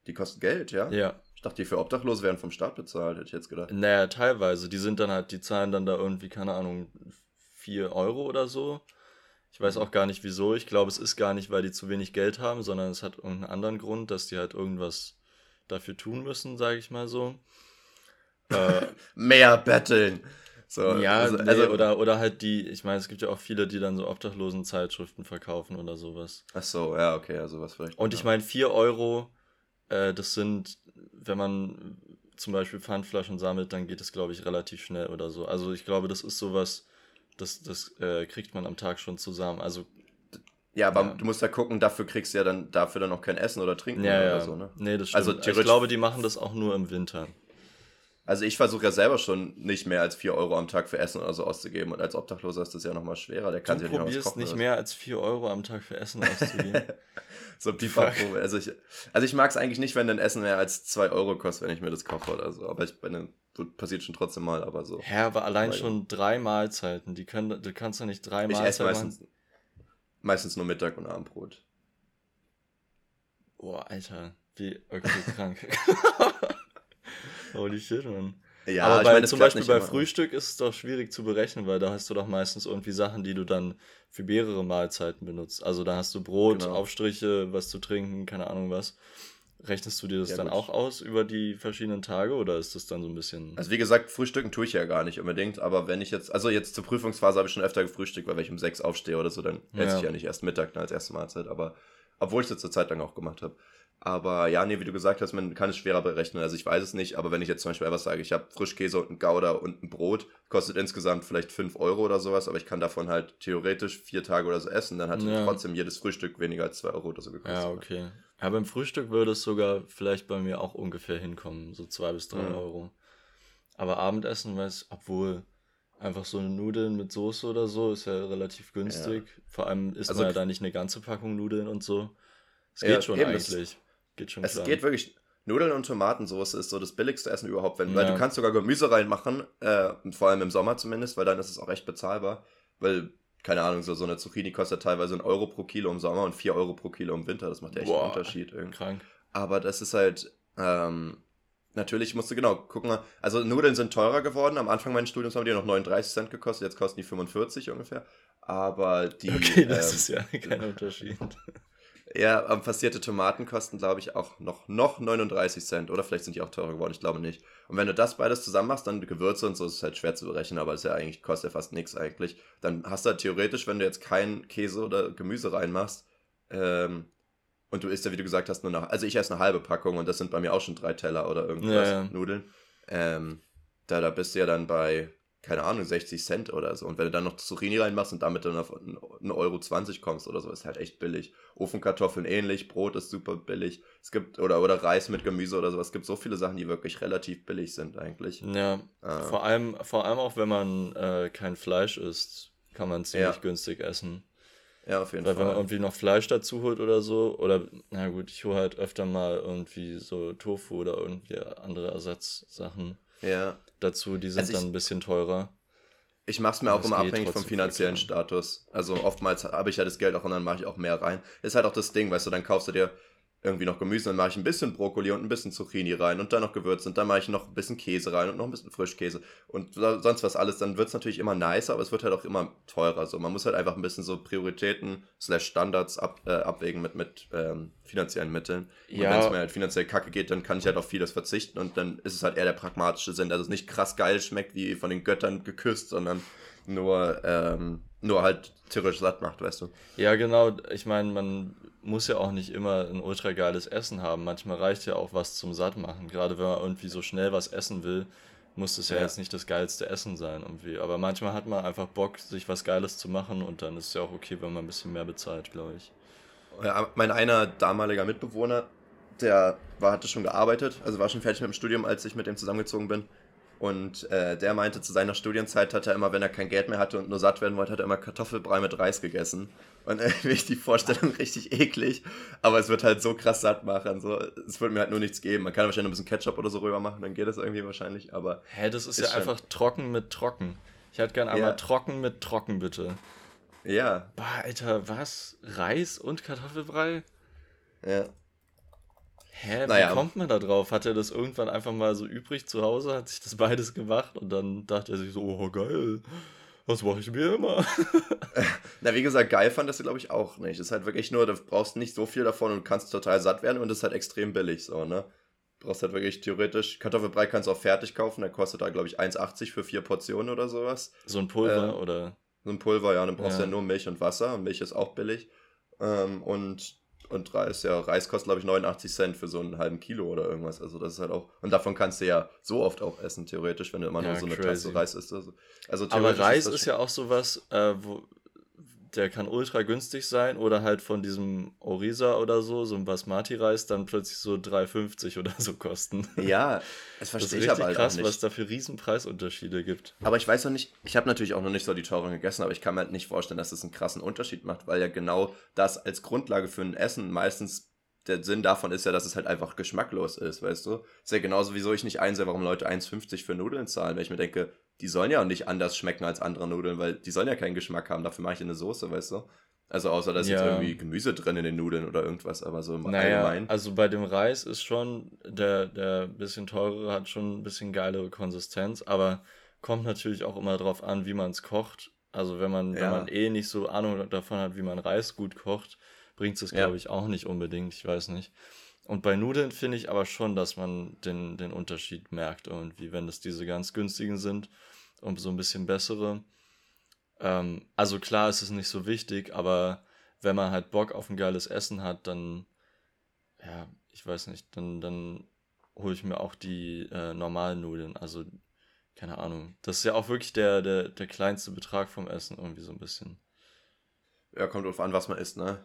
Die kosten Geld, ja? Ja. Ich dachte, die für Obdachlose werden vom Staat bezahlt, hätte ich jetzt gedacht. Naja, teilweise. Die sind dann halt, die zahlen dann da irgendwie, keine Ahnung, 4 Euro oder so. Ich weiß auch gar nicht wieso. Ich glaube, es ist gar nicht, weil die zu wenig Geld haben, sondern es hat irgendeinen anderen Grund, dass die halt irgendwas dafür tun müssen, sage ich mal so. Äh, Mehr betteln. So, ja, also, nee, also, oder, oder halt die, ich meine, es gibt ja auch viele, die dann so obdachlosen Zeitschriften verkaufen oder sowas. Ach so, ja, okay, also was vielleicht. Und ich meine, 4 Euro, äh, das sind, wenn man zum Beispiel Pfandflaschen sammelt, dann geht es, glaube ich, relativ schnell oder so. Also ich glaube, das ist sowas, das, das äh, kriegt man am Tag schon zusammen. Also ja, aber ja. du musst ja gucken, dafür kriegst du ja dann dafür dann auch kein Essen oder Trinken ja, oder ja. so, ne? Nee, das also stimmt. Also ich glaube, die machen das auch nur im Winter. Also ich versuche ja selber schon nicht mehr als 4 Euro am Tag für Essen oder so auszugeben. Und als Obdachloser ist das ja nochmal schwerer. Der kann du sich ja nicht was kochen. nicht mehr als 4 Euro am Tag für Essen auszugeben. so pipapo. Also ich, also ich mag es eigentlich nicht, wenn ein Essen mehr als 2 Euro kostet, wenn ich mir das koche oder so. Aber ich bin passiert schon trotzdem mal, aber so. Ja, aber allein schon drei Mahlzeiten. Die können, du kannst ja nicht drei ich Mahlzeiten esse meistens, machen. meistens nur Mittag und Abendbrot. Boah, Alter. Wie, okay, krank. Holy shit, man. Ja, aber bei, meine, zum Beispiel bei Frühstück ist es doch schwierig zu berechnen, weil da hast du doch meistens irgendwie Sachen, die du dann für mehrere Mahlzeiten benutzt. Also da hast du Brot, genau. Aufstriche, was zu trinken, keine Ahnung was. Rechnest du dir das ja, dann gut. auch aus über die verschiedenen Tage oder ist das dann so ein bisschen. Also wie gesagt, frühstücken tue ich ja gar nicht unbedingt, aber wenn ich jetzt, also jetzt zur Prüfungsphase habe ich schon öfter gefrühstückt, weil wenn ich um sechs aufstehe oder so, dann esse ja. ich ja nicht erst Mittag als erste Mahlzeit, aber obwohl ich das zur Zeit lang auch gemacht habe. Aber ja, nee, wie du gesagt hast, man kann es schwerer berechnen. Also ich weiß es nicht, aber wenn ich jetzt zum Beispiel etwas sage, ich habe Frischkäse und ein Gouda und ein Brot, kostet insgesamt vielleicht 5 Euro oder sowas, aber ich kann davon halt theoretisch vier Tage oder so essen, dann hat ja. trotzdem jedes Frühstück weniger als 2 Euro oder so gekostet. Ja, okay. Ja, beim Frühstück würde es sogar vielleicht bei mir auch ungefähr hinkommen, so 2 bis 3 mhm. Euro. Aber Abendessen, weiß, obwohl einfach so eine Nudeln mit Soße oder so ist ja relativ günstig. Ja. Vor allem isst also, man ja da nicht eine ganze Packung Nudeln und so. Es geht ja, schon eigentlich. Geht schon Es klar. geht wirklich. Nudeln und Tomatensauce ist so das billigste Essen überhaupt, wenn, ja. weil du kannst sogar Gemüse reinmachen, äh, vor allem im Sommer zumindest, weil dann ist es auch echt bezahlbar, weil, keine Ahnung, so, so eine Zucchini kostet teilweise einen Euro pro Kilo im Sommer und vier Euro pro Kilo im Winter, das macht ja echt Boah, einen Unterschied. Irgendwie. Krank. Aber das ist halt, ähm, natürlich musst du genau gucken, also Nudeln sind teurer geworden, am Anfang meines Studiums haben die noch 39 Cent gekostet, jetzt kosten die 45 ungefähr, aber die... Okay, das ähm, ist ja kein Unterschied. Ja, passierte Tomaten kosten, glaube ich, auch noch, noch 39 Cent. Oder vielleicht sind die auch teurer geworden, ich glaube nicht. Und wenn du das beides zusammen machst, dann Gewürze und so, ist es halt schwer zu berechnen, aber es ist ja eigentlich, kostet ja fast nichts eigentlich. Dann hast du halt theoretisch, wenn du jetzt keinen Käse oder Gemüse reinmachst, ähm, und du isst ja, wie du gesagt hast, nur nach, also ich esse eine halbe Packung und das sind bei mir auch schon drei Teller oder irgendwas, ja, ja. Nudeln. Ähm, da, da bist du ja dann bei, keine Ahnung, 60 Cent oder so. Und wenn du dann noch Zucchini reinmachst und damit dann auf 1,20 Euro kommst oder so, ist halt echt billig. Ofenkartoffeln ähnlich, Brot ist super billig. Es gibt, oder, oder Reis mit Gemüse oder sowas. Es gibt so viele Sachen, die wirklich relativ billig sind eigentlich. Ja, äh. vor, allem, vor allem auch, wenn man äh, kein Fleisch isst, kann man ziemlich ja. günstig essen. Ja, auf jeden Weil Fall. Weil wenn man irgendwie noch Fleisch dazu holt oder so, oder, na gut, ich hole halt öfter mal irgendwie so Tofu oder irgendwie andere Ersatzsachen. Ja dazu, die sind also ich, dann ein bisschen teurer. Ich mache es mir auch immer abhängig vom finanziellen Status. Also oftmals habe ich ja das Geld auch und dann mache ich auch mehr rein. Ist halt auch das Ding, weißt du, dann kaufst du dir, irgendwie noch Gemüse, dann mache ich ein bisschen Brokkoli und ein bisschen Zucchini rein und dann noch Gewürze und dann mache ich noch ein bisschen Käse rein und noch ein bisschen Frischkäse und sonst was alles, dann wird es natürlich immer nicer, aber es wird halt auch immer teurer. So, man muss halt einfach ein bisschen so Prioritäten slash Standards ab, äh, abwägen mit, mit ähm, finanziellen Mitteln. Und ja. wenn es mir halt finanziell kacke geht, dann kann ich halt auf vieles verzichten und dann ist es halt eher der pragmatische Sinn, dass es nicht krass geil schmeckt, wie von den Göttern geküsst, sondern nur, ähm, nur halt theoretisch satt macht, weißt du. Ja, genau. Ich meine, man muss ja auch nicht immer ein ultra geiles Essen haben. Manchmal reicht ja auch was zum Sattmachen. Gerade wenn man irgendwie so schnell was essen will, muss es ja, ja, jetzt nicht das geilste Essen sein irgendwie. Aber manchmal hat man einfach Bock, sich was Geiles zu machen und dann ist es ja auch okay, wenn man ein bisschen mehr bezahlt, glaube ich. Ja, mein einer damaliger Mitbewohner, der war, hatte schon gearbeitet, also war schon fertig mit dem Studium, als ich mit dem zusammengezogen bin. Und äh, der meinte, zu seiner Studienzeit hat er immer, wenn er kein Geld mehr hatte und nur satt werden wollte, hat er immer Kartoffelbrei mit Reis gegessen. Und irgendwie ist die Vorstellung richtig eklig, aber es wird halt so krass satt machen. So, es wird mir halt nur nichts geben. Man kann wahrscheinlich ein bisschen Ketchup oder so rüber machen, dann geht das irgendwie wahrscheinlich, aber. Hä, das ist, ist ja einfach trocken mit trocken. Ich hätte gern einmal ja. trocken mit trocken, bitte. Ja. Boah, Alter, was? Reis und Kartoffelbrei? Ja. Hä, naja. wie kommt man da drauf? Hat er das irgendwann einfach mal so übrig zu Hause, hat sich das beides gemacht und dann dachte er sich so, oh geil, was mache ich mir immer? Na, wie gesagt, geil fand das glaube ich auch nicht. Das ist halt wirklich nur, du brauchst nicht so viel davon und kannst total satt werden und das ist halt extrem billig so, ne? Du brauchst halt wirklich theoretisch, Kartoffelbrei kannst du auch fertig kaufen, der kostet da glaube ich 1,80 für vier Portionen oder sowas. So ein Pulver äh, oder? So ein Pulver, ja, dann brauchst du ja. ja nur Milch und Wasser und Milch ist auch billig. Ähm, und und Reis, ja, Reis kostet, glaube ich, 89 Cent für so einen halben Kilo oder irgendwas. Also das ist halt auch. Und davon kannst du ja so oft auch essen, theoretisch, wenn du immer ja, nur so eine crazy. Tasse Reis isst. Also, also Aber Reis ist, ist ja auch sowas, äh, wo, der kann ultra günstig sein oder halt von diesem Orisa oder so, so ein Basmati-Reis, dann plötzlich so 3,50 oder so kosten. Ja, das verstehe ich aber halt krass, auch nicht. was da für riesen Preisunterschiede gibt. Aber ich weiß noch nicht, ich habe natürlich auch noch nicht so die teuren gegessen, aber ich kann mir halt nicht vorstellen, dass das einen krassen Unterschied macht, weil ja genau das als Grundlage für ein Essen meistens der Sinn davon ist ja, dass es halt einfach geschmacklos ist, weißt du? Ist ja genauso, wieso ich nicht einsehe, warum Leute 1,50 für Nudeln zahlen, weil ich mir denke, die sollen ja auch nicht anders schmecken als andere Nudeln, weil die sollen ja keinen Geschmack haben. Dafür mache ich eine Soße, weißt du? Also außer da ist ja. jetzt irgendwie Gemüse drin in den Nudeln oder irgendwas, aber so im naja, Allgemeinen. Also bei dem Reis ist schon, der, der bisschen teurere hat schon ein bisschen geilere Konsistenz, aber kommt natürlich auch immer drauf an, wie man es kocht. Also wenn man, ja. wenn man eh nicht so Ahnung davon hat, wie man Reis gut kocht, bringt es, glaube ja. ich, auch nicht unbedingt. Ich weiß nicht. Und bei Nudeln finde ich aber schon, dass man den, den Unterschied merkt irgendwie, wenn es diese ganz günstigen sind und so ein bisschen bessere. Ähm, also klar ist es nicht so wichtig, aber wenn man halt Bock auf ein geiles Essen hat, dann, ja, ich weiß nicht, dann, dann hole ich mir auch die äh, normalen Nudeln. Also, keine Ahnung. Das ist ja auch wirklich der, der, der kleinste Betrag vom Essen irgendwie so ein bisschen. Ja, kommt drauf an, was man isst, ne?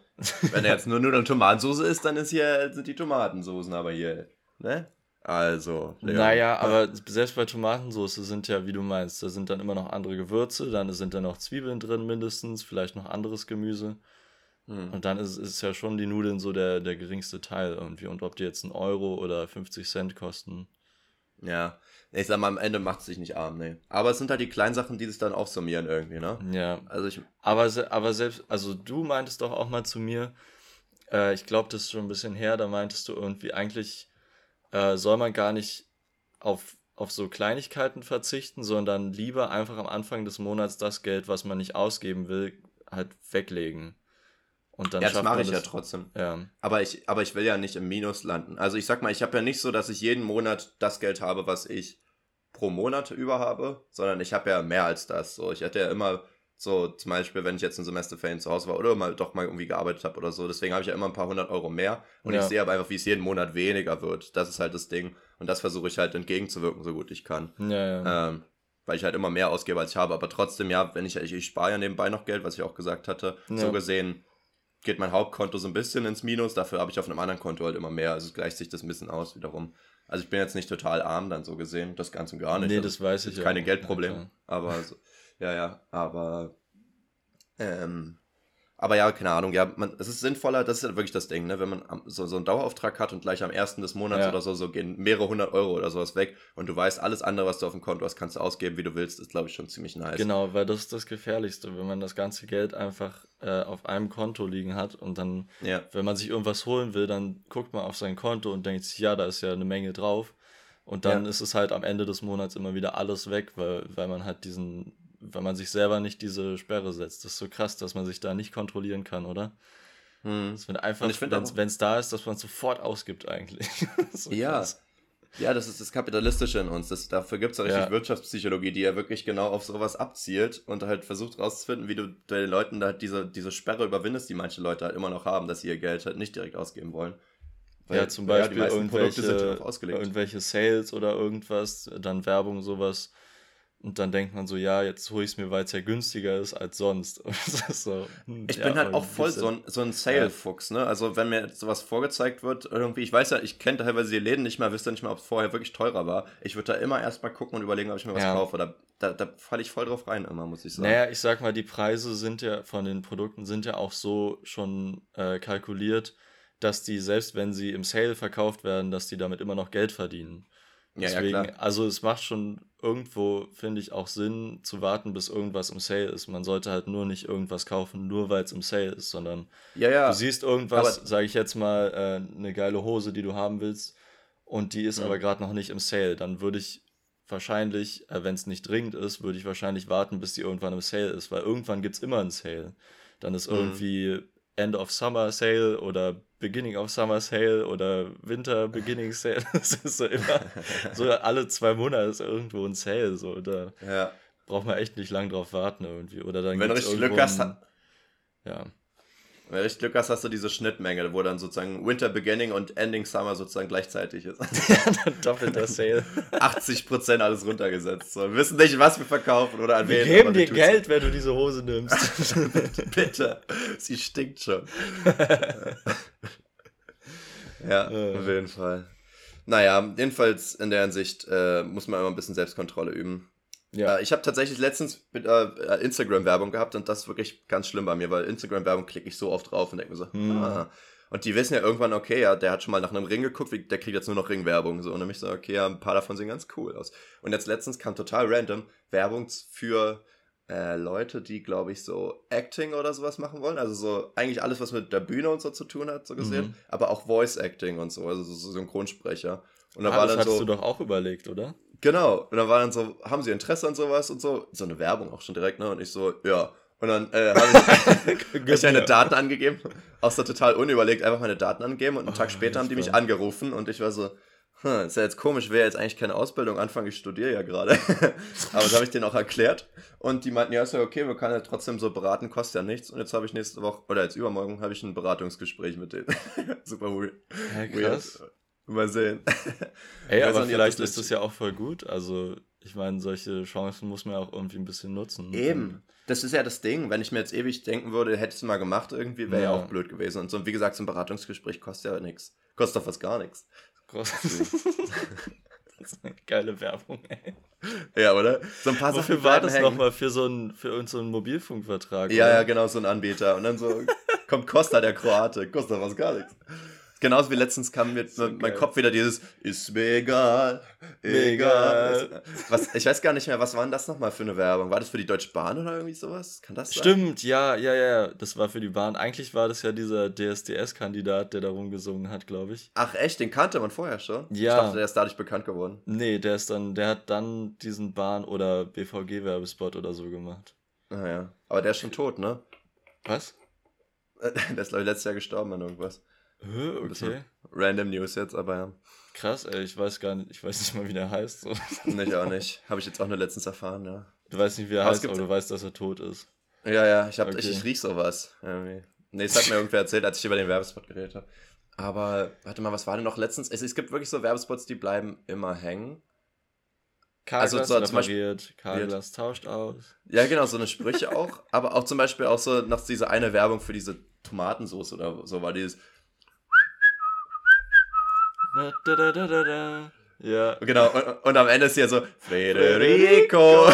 Wenn er jetzt nur Nudeln und Tomatensauce isst, dann ist hier, sind die Tomatensoßen aber hier, ne? Also. Ja. Naja, aber selbst bei Tomatensauce sind ja, wie du meinst, da sind dann immer noch andere Gewürze, dann sind da noch Zwiebeln drin mindestens, vielleicht noch anderes Gemüse. Hm. Und dann ist, ist ja schon die Nudeln so der, der geringste Teil irgendwie. Und ob die jetzt einen Euro oder 50 Cent kosten. Ja, ich sag mal, am Ende macht es sich nicht arm, ne. Aber es sind halt die kleinen Sachen, die sich dann aufsummieren irgendwie, ne? Ja. Also ich. Aber, aber selbst, also du meintest doch auch mal zu mir, äh, ich glaube, das ist schon ein bisschen her, da meintest du irgendwie, eigentlich äh, soll man gar nicht auf, auf so Kleinigkeiten verzichten, sondern lieber einfach am Anfang des Monats das Geld, was man nicht ausgeben will, halt weglegen. Und dann ja, das mache ich das, ja trotzdem. Ja. Aber, ich, aber ich will ja nicht im Minus landen. Also ich sag mal, ich habe ja nicht so, dass ich jeden Monat das Geld habe, was ich pro Monat über habe, sondern ich habe ja mehr als das. So, ich hätte ja immer so, zum Beispiel, wenn ich jetzt ein Semesterferien zu Hause war oder mal doch mal irgendwie gearbeitet habe oder so. Deswegen habe ich ja immer ein paar hundert Euro mehr. Und ja. ich sehe aber einfach, wie es jeden Monat weniger wird. Das ist halt das Ding. Und das versuche ich halt entgegenzuwirken, so gut ich kann. Ja, ja. Ähm, weil ich halt immer mehr ausgebe, als ich habe. Aber trotzdem, ja, wenn ich, ich, ich spare ja nebenbei noch Geld, was ich auch gesagt hatte. So gesehen geht mein Hauptkonto so ein bisschen ins Minus, dafür habe ich auf einem anderen Konto halt immer mehr, also es gleicht sich das ein bisschen aus wiederum. Also ich bin jetzt nicht total arm dann so gesehen, das Ganze gar nicht. Nee, also, das weiß ich ja. Keine Geldprobleme, ja, aber so, ja, ja, aber ähm, Aber ja, keine Ahnung, ja, man, es ist sinnvoller, das ist ja wirklich das Ding, ne? Wenn man so, so einen Dauerauftrag hat und gleich am ersten des Monats ja. oder so, so gehen mehrere hundert Euro oder sowas weg und du weißt, alles andere, was du auf dem Konto hast, kannst du ausgeben, wie du willst, ist, glaube ich, schon ziemlich nice. Genau, weil das ist das Gefährlichste, wenn man das ganze Geld einfach äh, auf einem Konto liegen hat und dann, ja. wenn man sich irgendwas holen will, dann guckt man auf sein Konto und denkt sich, ja, da ist ja eine Menge drauf. Und dann ja. ist es halt am Ende des Monats immer wieder alles weg, weil, weil man halt diesen weil man sich selber nicht diese Sperre setzt. Das ist so krass, dass man sich da nicht kontrollieren kann, oder? Hm. Das wird einfach, wenn es da ist, dass man sofort ausgibt eigentlich. so ja. Krass. Ja, das ist das Kapitalistische in uns. Das, dafür gibt es ja richtig. Wirtschaftspsychologie, die ja wirklich genau auf sowas abzielt und halt versucht rauszufinden, wie du den Leuten da diese, diese Sperre überwindest, die manche Leute halt immer noch haben, dass sie ihr Geld halt nicht direkt ausgeben wollen. Weil, ja, zum Beispiel ja, irgendwelche, irgendwelche Sales oder irgendwas, dann Werbung, sowas und dann denkt man so, ja, jetzt hole ich es mir, weil es ja günstiger ist als sonst. so, hm, ich ja, bin halt auch voll so ein, so ein Sale-Fuchs, ne? Also wenn mir sowas vorgezeigt wird, irgendwie, ich weiß ja, ich kenne teilweise die Läden nicht mal, wüsste nicht mal, ob es vorher wirklich teurer war. Ich würde da immer erstmal gucken und überlegen, ob ich mir was ja. kaufe. Da, da, da falle ich voll drauf rein immer, muss ich sagen. Naja, ich sag mal, die Preise sind ja von den Produkten sind ja auch so schon äh, kalkuliert, dass die, selbst wenn sie im Sale verkauft werden, dass die damit immer noch Geld verdienen. Deswegen, ja, ja, also es macht schon irgendwo, finde ich, auch Sinn zu warten, bis irgendwas im Sale ist. Man sollte halt nur nicht irgendwas kaufen, nur weil es im Sale ist, sondern ja, ja. du siehst irgendwas, sage ich jetzt mal, äh, eine geile Hose, die du haben willst und die ist ja. aber gerade noch nicht im Sale. Dann würde ich wahrscheinlich, äh, wenn es nicht dringend ist, würde ich wahrscheinlich warten, bis die irgendwann im Sale ist, weil irgendwann gibt es immer einen Sale. Dann ist mhm. End of Summer Sale oder Beginning of Summer Sale oder Winter Beginning Sale. Das ist so immer, so alle zwei Monate ist irgendwo ein Sale. So, da ja. braucht man echt nicht lang drauf warten irgendwie. Oder dann Wenn du richtig Glück hast, ja. Wenn du richtig Glück hast, hast du diese Schnittmenge, wo dann sozusagen Winter Beginning und Ending Summer sozusagen gleichzeitig ist. ja, dann doppelter Sale. 80% alles runtergesetzt. So. Wir wissen nicht, was wir verkaufen oder an wen. Wir geben dir Geld, wenn du diese Hose nimmst. Bitte. Sie stinkt schon. ja, äh. auf jeden Fall. Naja, jedenfalls in der Hinsicht äh, muss man immer ein bisschen Selbstkontrolle üben. Ja. Äh, ich habe tatsächlich letztens mit, äh, Instagram-Werbung gehabt und das ist wirklich ganz schlimm bei mir, weil Instagram-Werbung klicke ich so oft drauf und denke mir so, hm. ah. Und die wissen ja irgendwann, okay, ja, der hat schon mal nach einem Ring geguckt, der kriegt jetzt nur noch Ringwerbung. So, und dann mich so, okay, ja, ein paar davon sehen ganz cool aus. Und jetzt letztens kam total random Werbung für äh, Leute, die, glaube ich, so Acting oder sowas machen wollen. Also so eigentlich alles, was mit der Bühne und so zu tun hat, so gesehen. Mhm. Aber auch Voice Acting und so, also so Synchronsprecher. Und da ah, war das dann hattest so, du doch auch überlegt, oder? Genau. Und dann war dann so, haben sie Interesse an sowas und so? So eine Werbung auch schon direkt, ne? Und ich so, ja. Und dann äh, habe ich, ich meine Daten angegeben. Auch so total unüberlegt, einfach meine Daten angegeben. Und einen Tag oh, später haben die mich angerufen und ich war so, hm, ist ja jetzt komisch, wäre jetzt eigentlich keine Ausbildung anfangen, ich studiere ja gerade. Aber das habe ich denen auch erklärt. Und die meinten, ja, ist ja okay, wir können ja trotzdem so beraten, kostet ja nichts. Und jetzt habe ich nächste Woche, oder jetzt übermorgen, habe ich ein Beratungsgespräch mit denen. Super weird. Ja, krass. Weird. Mal sehen. Ey, aber vielleicht ist das ja auch voll gut. Also, ich meine, solche Chancen muss man auch irgendwie ein bisschen nutzen. Eben. Das ist ja das Ding. Wenn ich mir jetzt ewig denken würde, hättest du mal gemacht, irgendwie wäre ja. ja. auch blöd gewesen. Und so, wie gesagt, so ein Beratungsgespräch kostet ja nichts. Kostet doch fast gar nichts. das ist eine geile Werbung, ey. Ja, oder? So ein paar Wofür war das nochmal? Für so einen, für uns so einen Mobilfunkvertrag? Ja, oder? ja, genau, so ein Anbieter. Und dann so kommt Costa, der Kroate. Kostet fast gar nichts. Genauso wie letztens kam mir so mein Kopf wieder dieses ist mir egal, egal. Was, ich weiß gar nicht mehr, was war denn das nochmal für eine Werbung? War das für die Deutsche Bahn oder irgendwie sowas? Kann das sein? Stimmt, ja, ja, ja, das war für die Bahn. Eigentlich war das ja dieser DSDS-Kandidat, der darum gesungen hat, glaube ich. Ach echt, den kannte man vorher schon? Ja. Ich dachte, der ist dadurch bekannt geworden. Nee, der ist dann, der hat dann diesen Bahn- oder BVG-Werbespot oder so gemacht. Ah ja, aber der ist schon tot, ne? Was? Der ist, glaube ich, letztes Jahr gestorben an irgendwas. Okay. Random News jetzt, aber ja. Krass, ey, ich weiß gar nicht, ich weiß nicht mal, wie der heißt. So. Nicht auch nicht. Habe ich jetzt auch nur letztens erfahren, ja. Du weißt nicht, wie er aber heißt, aber du weißt, dass er tot ist. Ja, ja, ich, hab, okay. ich, ich riech sowas. Irgendwie. Nee, das hat mir irgendwer erzählt, als ich über den Werbespot geredet habe. Aber, warte mal, was war denn noch letztens? Es, es gibt wirklich so Werbespots, die bleiben immer hängen. Carglass also so, zum Beispiel, Carglass tauscht aus. Ja, genau, so eine Sprüche auch. Aber auch zum Beispiel auch so nach dieser eine Werbung für diese Tomatensauce oder so war dieses da, da, da, da, da. Ja. Genau, und, und, am Ende ist ja so, Federico.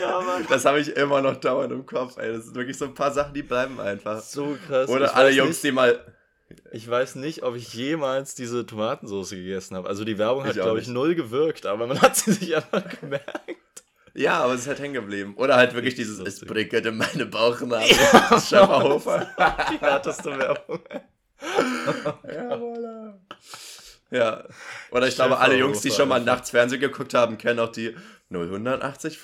ja. Das habe ich immer noch dauernd im Kopf, ey. Das sind wirklich so ein paar Sachen, die bleiben einfach. So krass. Oder alle Jungs, nicht, die mal. Ich weiß nicht, ob ich jemals diese Tomatensauce gegessen habe. Also die Werbung hat, glaube ich, null gewirkt, aber man hat sie sich einfach gemerkt. Ja, aber es ist halt hängen geblieben. Oder halt wirklich dieses, es prickelt in meine Bauchnabel. Ja. Schafferhofer. die härteste Werbung. Ja, voilà. Ja. Oder ich glaube, alle Jungs, die schon mal nachts Fernsehen geguckt haben, kennen auch die 0185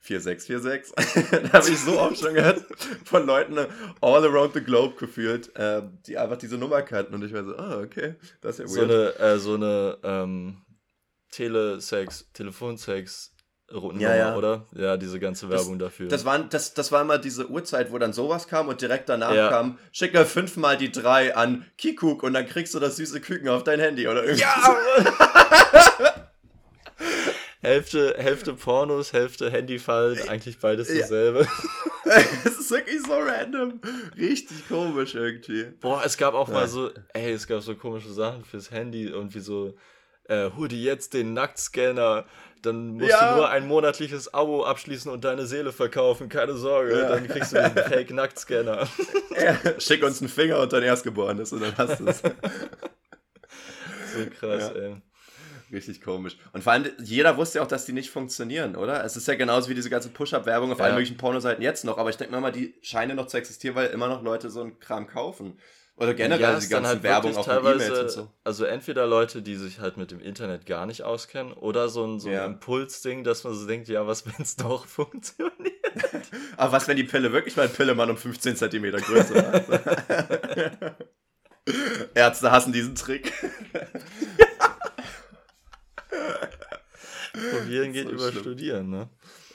4646. da habe ich so oft schon gehört von Leuten all around the globe gefühlt, äh, die einfach diese Nummer kannten und ich war so, ah, oh, okay, das ist ja weird. So eine, äh, so eine ähm, Telesex, Telefonsex Nummer, ja, ja. oder? Ja, diese ganze Werbung das, dafür. Das, waren, das, das war immer diese Uhrzeit, wo dann sowas kam und direkt danach ja. kam, schicke fünfmal die drei an Kikuk und dann kriegst du das süße Küken auf dein Handy oder irgendwie. Ja! Hälfte, Hälfte Pornos, Hälfte Handyfallen, eigentlich beides dasselbe. es ist wirklich so random. Richtig komisch irgendwie. Boah, es gab auch mal so, ey, es gab so komische Sachen fürs Handy, irgendwie so, äh, hol dir jetzt den Nacktscanner dann musst ja. du nur ein monatliches Abo abschließen und deine Seele verkaufen, keine Sorge. Ja. Dann kriegst du den Fake-Nacktscanner. Ja. Schick uns einen Finger und dein Erstgeborenes und dann hast du es. so krass, ey. Richtig komisch. Und vor allem, jeder wusste ja auch, dass die nicht funktionieren, oder? Es ist ja genauso wie diese ganze Push-Up-Werbung auf ja. allen möglichen Pornoseiten jetzt noch, aber ich denke mal, die scheinen noch zu existieren, weil immer noch Leute so einen Kram kaufen. Oder generell ja, die ganze halt Werbung auf teilweise, und so. Also entweder Leute, die sich halt mit dem Internet gar nicht auskennen, oder so ein, so ja. ein Impulsding, dass man so denkt, ja, was, wenn es doch funktioniert? Aber was, wenn die Pille wirklich mal Pillemann um 15 cm größer ist? Ärzte hassen diesen Trick. Probieren geht so über schlimm. Studieren, ne?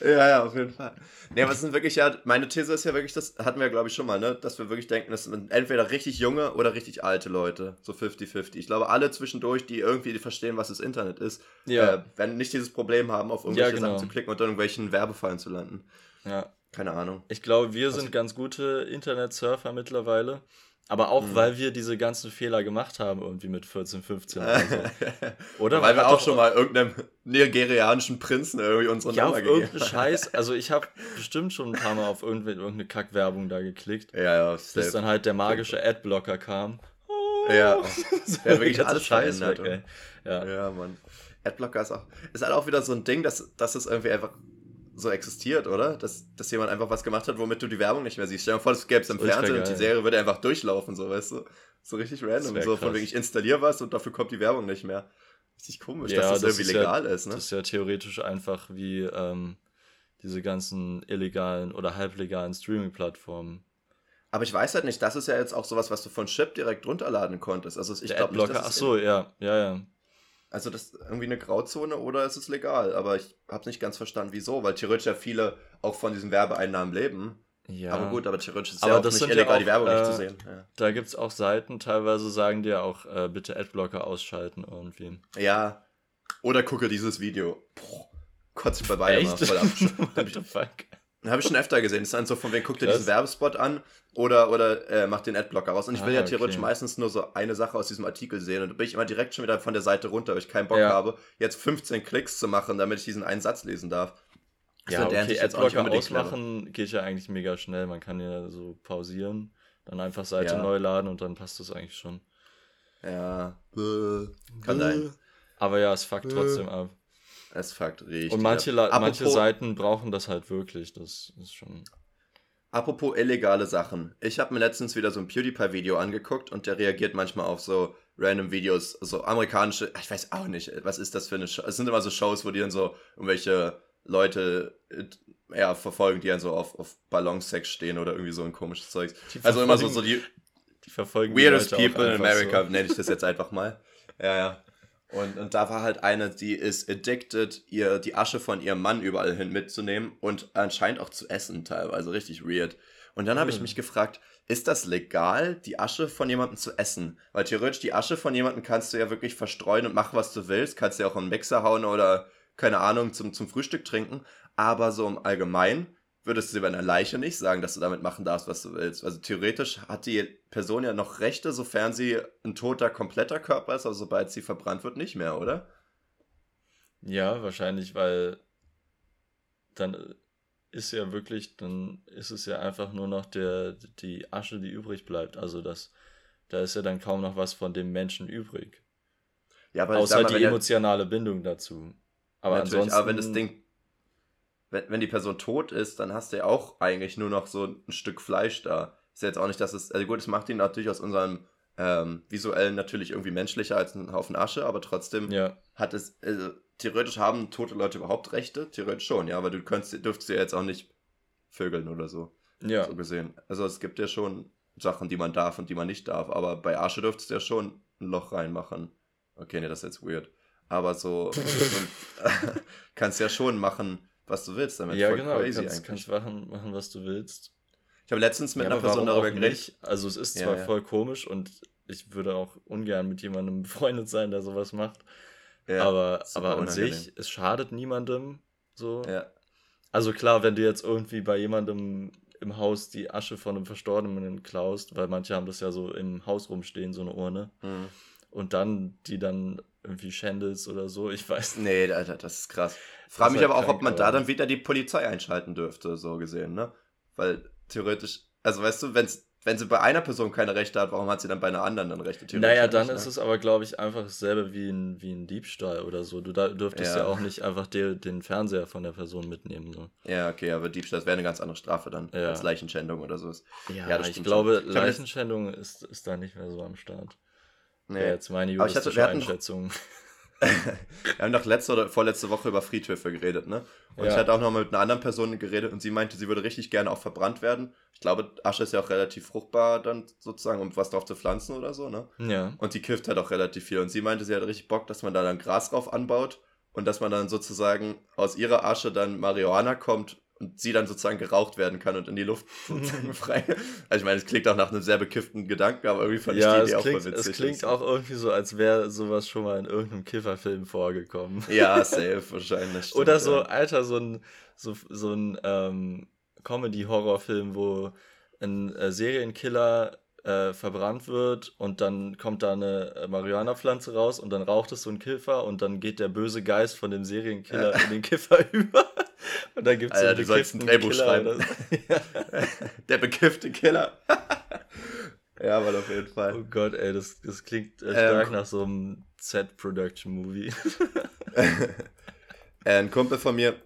Ja, ja, auf jeden Fall. Nee, aber es sind wirklich ja, meine These ist ja wirklich, das hatten wir glaube ich schon mal, ne, dass wir wirklich denken, das sind entweder richtig junge oder richtig alte Leute, so 50-50. Ich glaube, alle zwischendurch, die irgendwie verstehen, was das Internet ist, ja. äh, werden nicht dieses Problem haben, auf irgendwelche ja, genau. Sachen zu klicken und dann irgendwelchen Werbefallen zu landen. Ja. Keine Ahnung. Ich glaube, wir sind ganz gute Internet-Surfer mittlerweile. Aber auch, mhm. weil wir diese ganzen Fehler gemacht haben, irgendwie mit 14, 15 oder so. Oder? weil wir auch schon mal irgendeinem nigerianischen Prinzen irgendwie unsere ja, Nummer gegeben haben. Scheiß. Also ich habe bestimmt schon ein paar Mal auf irgendeine Kackwerbung da geklickt. Ja, ja. Bis dann halt der magische Adblocker kam. Oh, ja. Der wirklich alles Scheiß weg, ey. Ja. ja, Mann. Adblocker ist auch, ist halt auch wieder so ein Ding, dass, dass es irgendwie einfach so existiert, oder? Dass, dass jemand einfach was gemacht hat, womit du die Werbung nicht mehr siehst. Stell dir vor, das gäbe es im Fernsehen und die Serie würde einfach durchlaufen, so, weißt du? So richtig random. So von wegen, ich installiere was und dafür kommt die Werbung nicht mehr. Richtig komisch, ja, dass das, das irgendwie legal ja, ist, ne? Das ist ja theoretisch einfach wie ähm, diese ganzen illegalen oder halblegalen Streaming-Plattformen. Aber ich weiß halt nicht, das ist ja jetzt auch sowas, was du von Chip direkt runterladen konntest. Also ich glaube nicht, dass Ach so, ja, ja, ja. Also das ist irgendwie eine Grauzone oder ist es legal? Aber ich habe nicht ganz verstanden, wieso, weil theoretisch ja viele auch von diesen Werbeeinnahmen leben. Ja. Aber gut, aber theoretisch ist aber ja auch nicht illegal, ja auch, die Werbung äh, nicht zu äh, sehen. Ja. Da gibt es auch Seiten, teilweise sagen dir auch, äh, bitte Adblocker ausschalten irgendwie. Ja. Oder gucke dieses Video. Boah, kotze ich bei beiden mal voll ab. What the fuck? Habe ich schon öfter gesehen. Das ist dann so von wem guckt dir diesen Werbespot an oder, oder äh, macht den Adblocker raus. Und ich will ah, ja theoretisch okay. meistens nur so eine Sache aus diesem Artikel sehen. Und da bin ich immer direkt schon wieder von der Seite runter, weil ich keinen Bock ja. habe, jetzt 15 Klicks zu machen, damit ich diesen einen Satz lesen darf. Ja, okay, jetzt Adblocker ausmachen geht ja eigentlich mega schnell. Man kann ja so pausieren, dann einfach Seite ja. neu laden und dann passt das eigentlich schon. Ja, kann sein. Aber ja, es fuckt trotzdem ab. Es fuckt richtig. Und manche, manche Seiten brauchen das halt wirklich. Das ist schon. Apropos illegale Sachen. Ich habe mir letztens wieder so ein PewDiePie-Video angeguckt und der reagiert manchmal auf so random Videos, so amerikanische, ich weiß auch nicht, was ist das für eine Show? Es sind immer so Shows, wo die dann so irgendwelche Leute äh, ja, verfolgen, die dann so auf, auf Ballonsex stehen oder irgendwie so ein komisches Zeug. Also immer so, so die, die verfolgen Weirdest die People in America, so. nenne ich das jetzt einfach mal. Ja, ja. Und, und da war halt eine, die ist addicted, ihr die Asche von ihrem Mann überall hin mitzunehmen und anscheinend auch zu essen teilweise. Richtig weird. Und dann habe ich hm. mich gefragt, ist das legal, die Asche von jemandem zu essen? Weil theoretisch die Asche von jemandem kannst du ja wirklich verstreuen und machen, was du willst. Kannst du ja auch in den Mixer hauen oder, keine Ahnung, zum, zum Frühstück trinken. Aber so im Allgemeinen würdest du bei einer Leiche nicht sagen, dass du damit machen darfst, was du willst. Also theoretisch hat die Person ja noch Rechte, sofern sie ein toter, kompletter Körper ist, aber sobald sie verbrannt wird, nicht mehr, oder? Ja, wahrscheinlich, weil dann ist ja wirklich, dann ist es ja einfach nur noch der, die Asche, die übrig bleibt. Also das, da ist ja dann kaum noch was von dem Menschen übrig. Ja, aber Außer mal, die emotionale Bindung dazu. Aber ansonsten. Aber wenn das Ding, wenn, wenn die Person tot ist, dann hast du ja auch eigentlich nur noch so ein Stück Fleisch da. Ist ja jetzt auch nicht, dass es, also gut, es macht ihn natürlich aus unserem ähm, visuellen natürlich irgendwie menschlicher als ein Haufen Asche, aber trotzdem ja. hat es, also, theoretisch haben tote Leute überhaupt Rechte? Theoretisch schon, ja, aber du könntest, dürftest ja jetzt auch nicht vögeln oder so. Ja. So gesehen. Also es gibt ja schon Sachen, die man darf und die man nicht darf, aber bei Asche dürftest du ja schon ein Loch reinmachen. Okay, ne, das ist jetzt weird. Aber so, so kannst ja schon machen, was du willst damit. Ja, Voll genau, crazy kannst, kannst machen, machen, was du willst. Ich habe letztens mit ja, einer Person darüber geredet. Also es ist zwar ja, voll komisch und ich würde auch ungern mit jemandem befreundet sein, der sowas macht. aber aber an sich, es schadet niemandem so. Ja. Also klar, wenn du jetzt irgendwie bei jemandem im Haus die Asche von einem Verstorbenen klaust, weil manche haben das ja so im Haus rumstehen, so eine Urne. Mhm. Und dann die dann irgendwie schändelst oder so, ich weiß nicht. Nee, Alter, das ist krass. Frage mich halt aber auch, ob man da dann wieder die Polizei einschalten dürfte, so gesehen, ne? Weil theoretisch, also weißt du, wenn's, wenn sie bei einer Person keine Rechte hat, warum hat sie dann bei einer anderen dann Rechte? Naja, dann nicht, ist ne? es aber, glaube ich, einfach dasselbe wie ein, wie ein Diebstahl oder so. Du da, dürftest ja. ja auch nicht einfach die, den Fernseher von der Person mitnehmen. So. Ja, okay, aber Diebstahl wäre eine ganz andere Strafe dann ja. als Leichenschändung oder so. Ja, ja ich glaube, schon. Leichenschändung ist, ist da nicht mehr so am Start. Nee. Ja, jetzt meine juristische hatte, Einschätzung. wir haben doch letzte oder vorletzte Woche über Friedhöfe geredet, ne? Und ja. ich hatte auch noch mal mit einer anderen Person geredet und sie meinte, sie würde richtig gerne auch verbrannt werden. Ich glaube, Asche ist ja auch relativ fruchtbar dann sozusagen, um was drauf zu pflanzen oder so, ne? Ja. Und die kifft halt auch relativ viel. Und sie meinte, sie hat richtig Bock, dass man da dann Gras drauf anbaut und dass man dann sozusagen aus ihrer Asche dann Marihuana kommt und sie dann sozusagen geraucht werden kann und in die Luft sozusagen frei. Also ich meine, es klingt auch nach einem sehr bekifften Gedanken, aber irgendwie fand ja, ich die Idee klingt, auch voll witzig. Es klingt auch irgendwie so, als wäre sowas schon mal in irgendeinem Kifferfilm vorgekommen. Ja, safe wahrscheinlich. Stimmt, Oder so, ja. Alter, so ein, so, so ein ähm, Comedy-Horrorfilm, wo ein äh, Serienkiller äh, verbrannt wird und dann kommt da eine äh, Marihuana-Pflanze raus und dann raucht es so ein Kiffer und dann geht der böse Geist von dem Serienkiller ja. in den Kiffer über. Und dann gibt es einen bekifften Drehbuch Killer schreiben. So. Der bekiffte Killer. ja, aber auf jeden Fall. Oh Gott, ey, das, das klingt äh, stark ähm, nach so einem Z-Production-Movie. Äh, ein Kumpel von mir,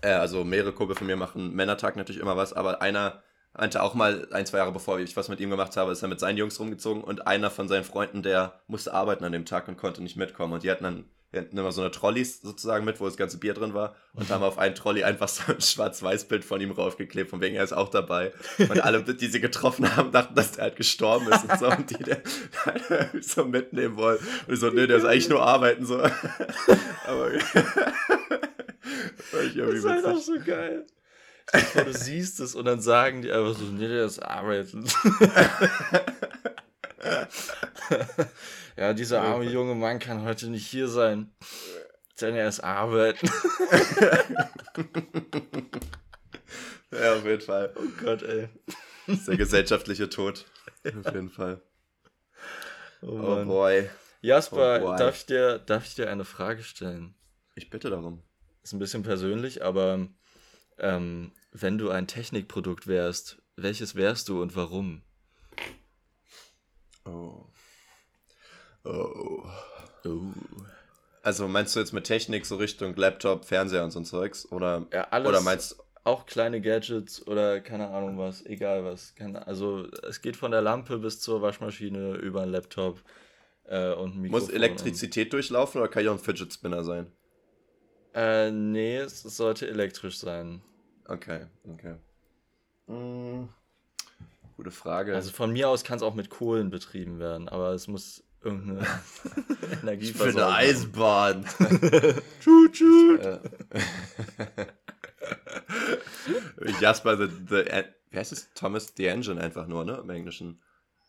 äh, also mehrere Kumpel von mir machen Männertag natürlich immer was, aber einer meinte auch mal ein, zwei Jahre bevor ich was mit ihm gemacht habe, ist er mit seinen Jungs rumgezogen und einer von seinen Freunden, der musste arbeiten an dem Tag und konnte nicht mitkommen. Und die hatten dann wir hatten immer so eine Trolleys sozusagen mit, wo das ganze Bier drin war und haben auf einen Trolley einfach so ein Schwarz-Weiß-Bild von ihm raufgeklebt, von wegen er ist auch dabei. Und alle, die sie getroffen haben, dachten, dass der halt gestorben ist und so und die der so mitnehmen wollen. Und ich so, nee, der ist eigentlich nur arbeiten so. Aber das ist halt auch so geil. Vor, du siehst es und dann sagen die einfach so, nee, der ist arbeiten. ja, dieser arme junge Mann kann heute nicht hier sein, denn er ist arbeiten. ja, auf jeden Fall. Oh Gott, ey. Das ist der gesellschaftliche Tod. Auf jeden Fall. Oh, oh boy. Jasper, oh boy. Darf, ich dir, darf ich dir eine Frage stellen? Ich bitte darum. Ist ein bisschen persönlich, aber ähm, wenn du ein Technikprodukt wärst, welches wärst du und warum? Oh. Oh. Oh. Also meinst du jetzt mit Technik so Richtung Laptop, Fernseher und so ein Zeugs? Oder, ja, alles, oder meinst auch kleine Gadgets oder keine Ahnung was, egal was. Keine, also es geht von der Lampe bis zur Waschmaschine über einen Laptop äh, und ein Mikrofon. Muss Elektrizität durchlaufen oder kann ich auch ein Fidget Spinner sein? Äh, nee, es sollte elektrisch sein. Okay, okay. Hm, gute Frage. Also von mir aus kann es auch mit Kohlen betrieben werden, aber es muss irgendeine Energie Für eine Eisenbahn. tschut, tschut. Jasper, the, the, wie heißt es? Thomas the Engine einfach nur, ne? Im Englischen.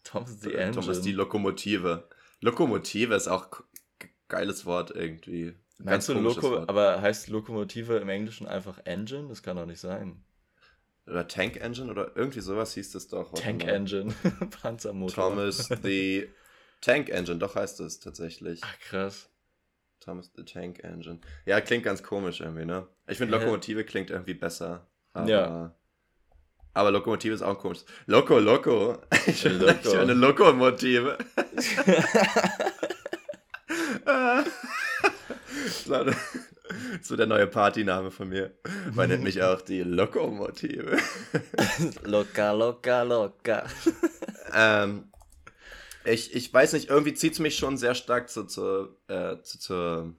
Thomas the Engine. Thomas die Lokomotive. Lokomotive ist auch geiles Wort irgendwie. Meinst du Loko, aber heißt Lokomotive im Englischen einfach Engine? Das kann doch nicht sein. Oder Tank Engine oder irgendwie sowas hieß das doch. Tank Engine, Panzermotor. Thomas the Tank Engine, doch heißt es tatsächlich. Ach krass. Thomas the Tank Engine. Ja, klingt ganz komisch irgendwie, ne? Ich finde? Lokomotive klingt irgendwie besser. Aber, Ja. Aber Lokomotive ist auch komisch. Loco, Loco. Ich will, Loco. ich eine Lokomotive. so, so der neue Partyname von mir. Man nennt mich auch die Lokomotive. locker, locker, locker. ähm, ich, ich weiß nicht, irgendwie zieht es mich schon sehr stark zu, zu, äh, zu, zur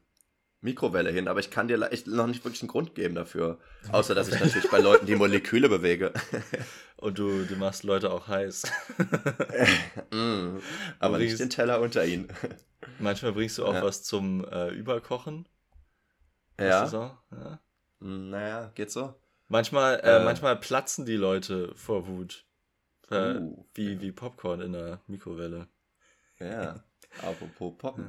Mikrowelle hin, aber ich kann dir echt noch nicht wirklich einen Grund geben dafür. Außer, dass ich natürlich bei Leuten die Moleküle bewege. Und du, du machst Leute auch heiß. Mm, aber nicht Übrigens- den Teller unter ihnen. Manchmal bringst du auch Ja. was zum äh, Überkochen. Ja, auch? ja. Mm, naja, geht so. Manchmal, äh, Äh. manchmal platzen die Leute vor Wut. Äh, Uh. wie, wie Popcorn in der Mikrowelle. Ja, apropos Poppen.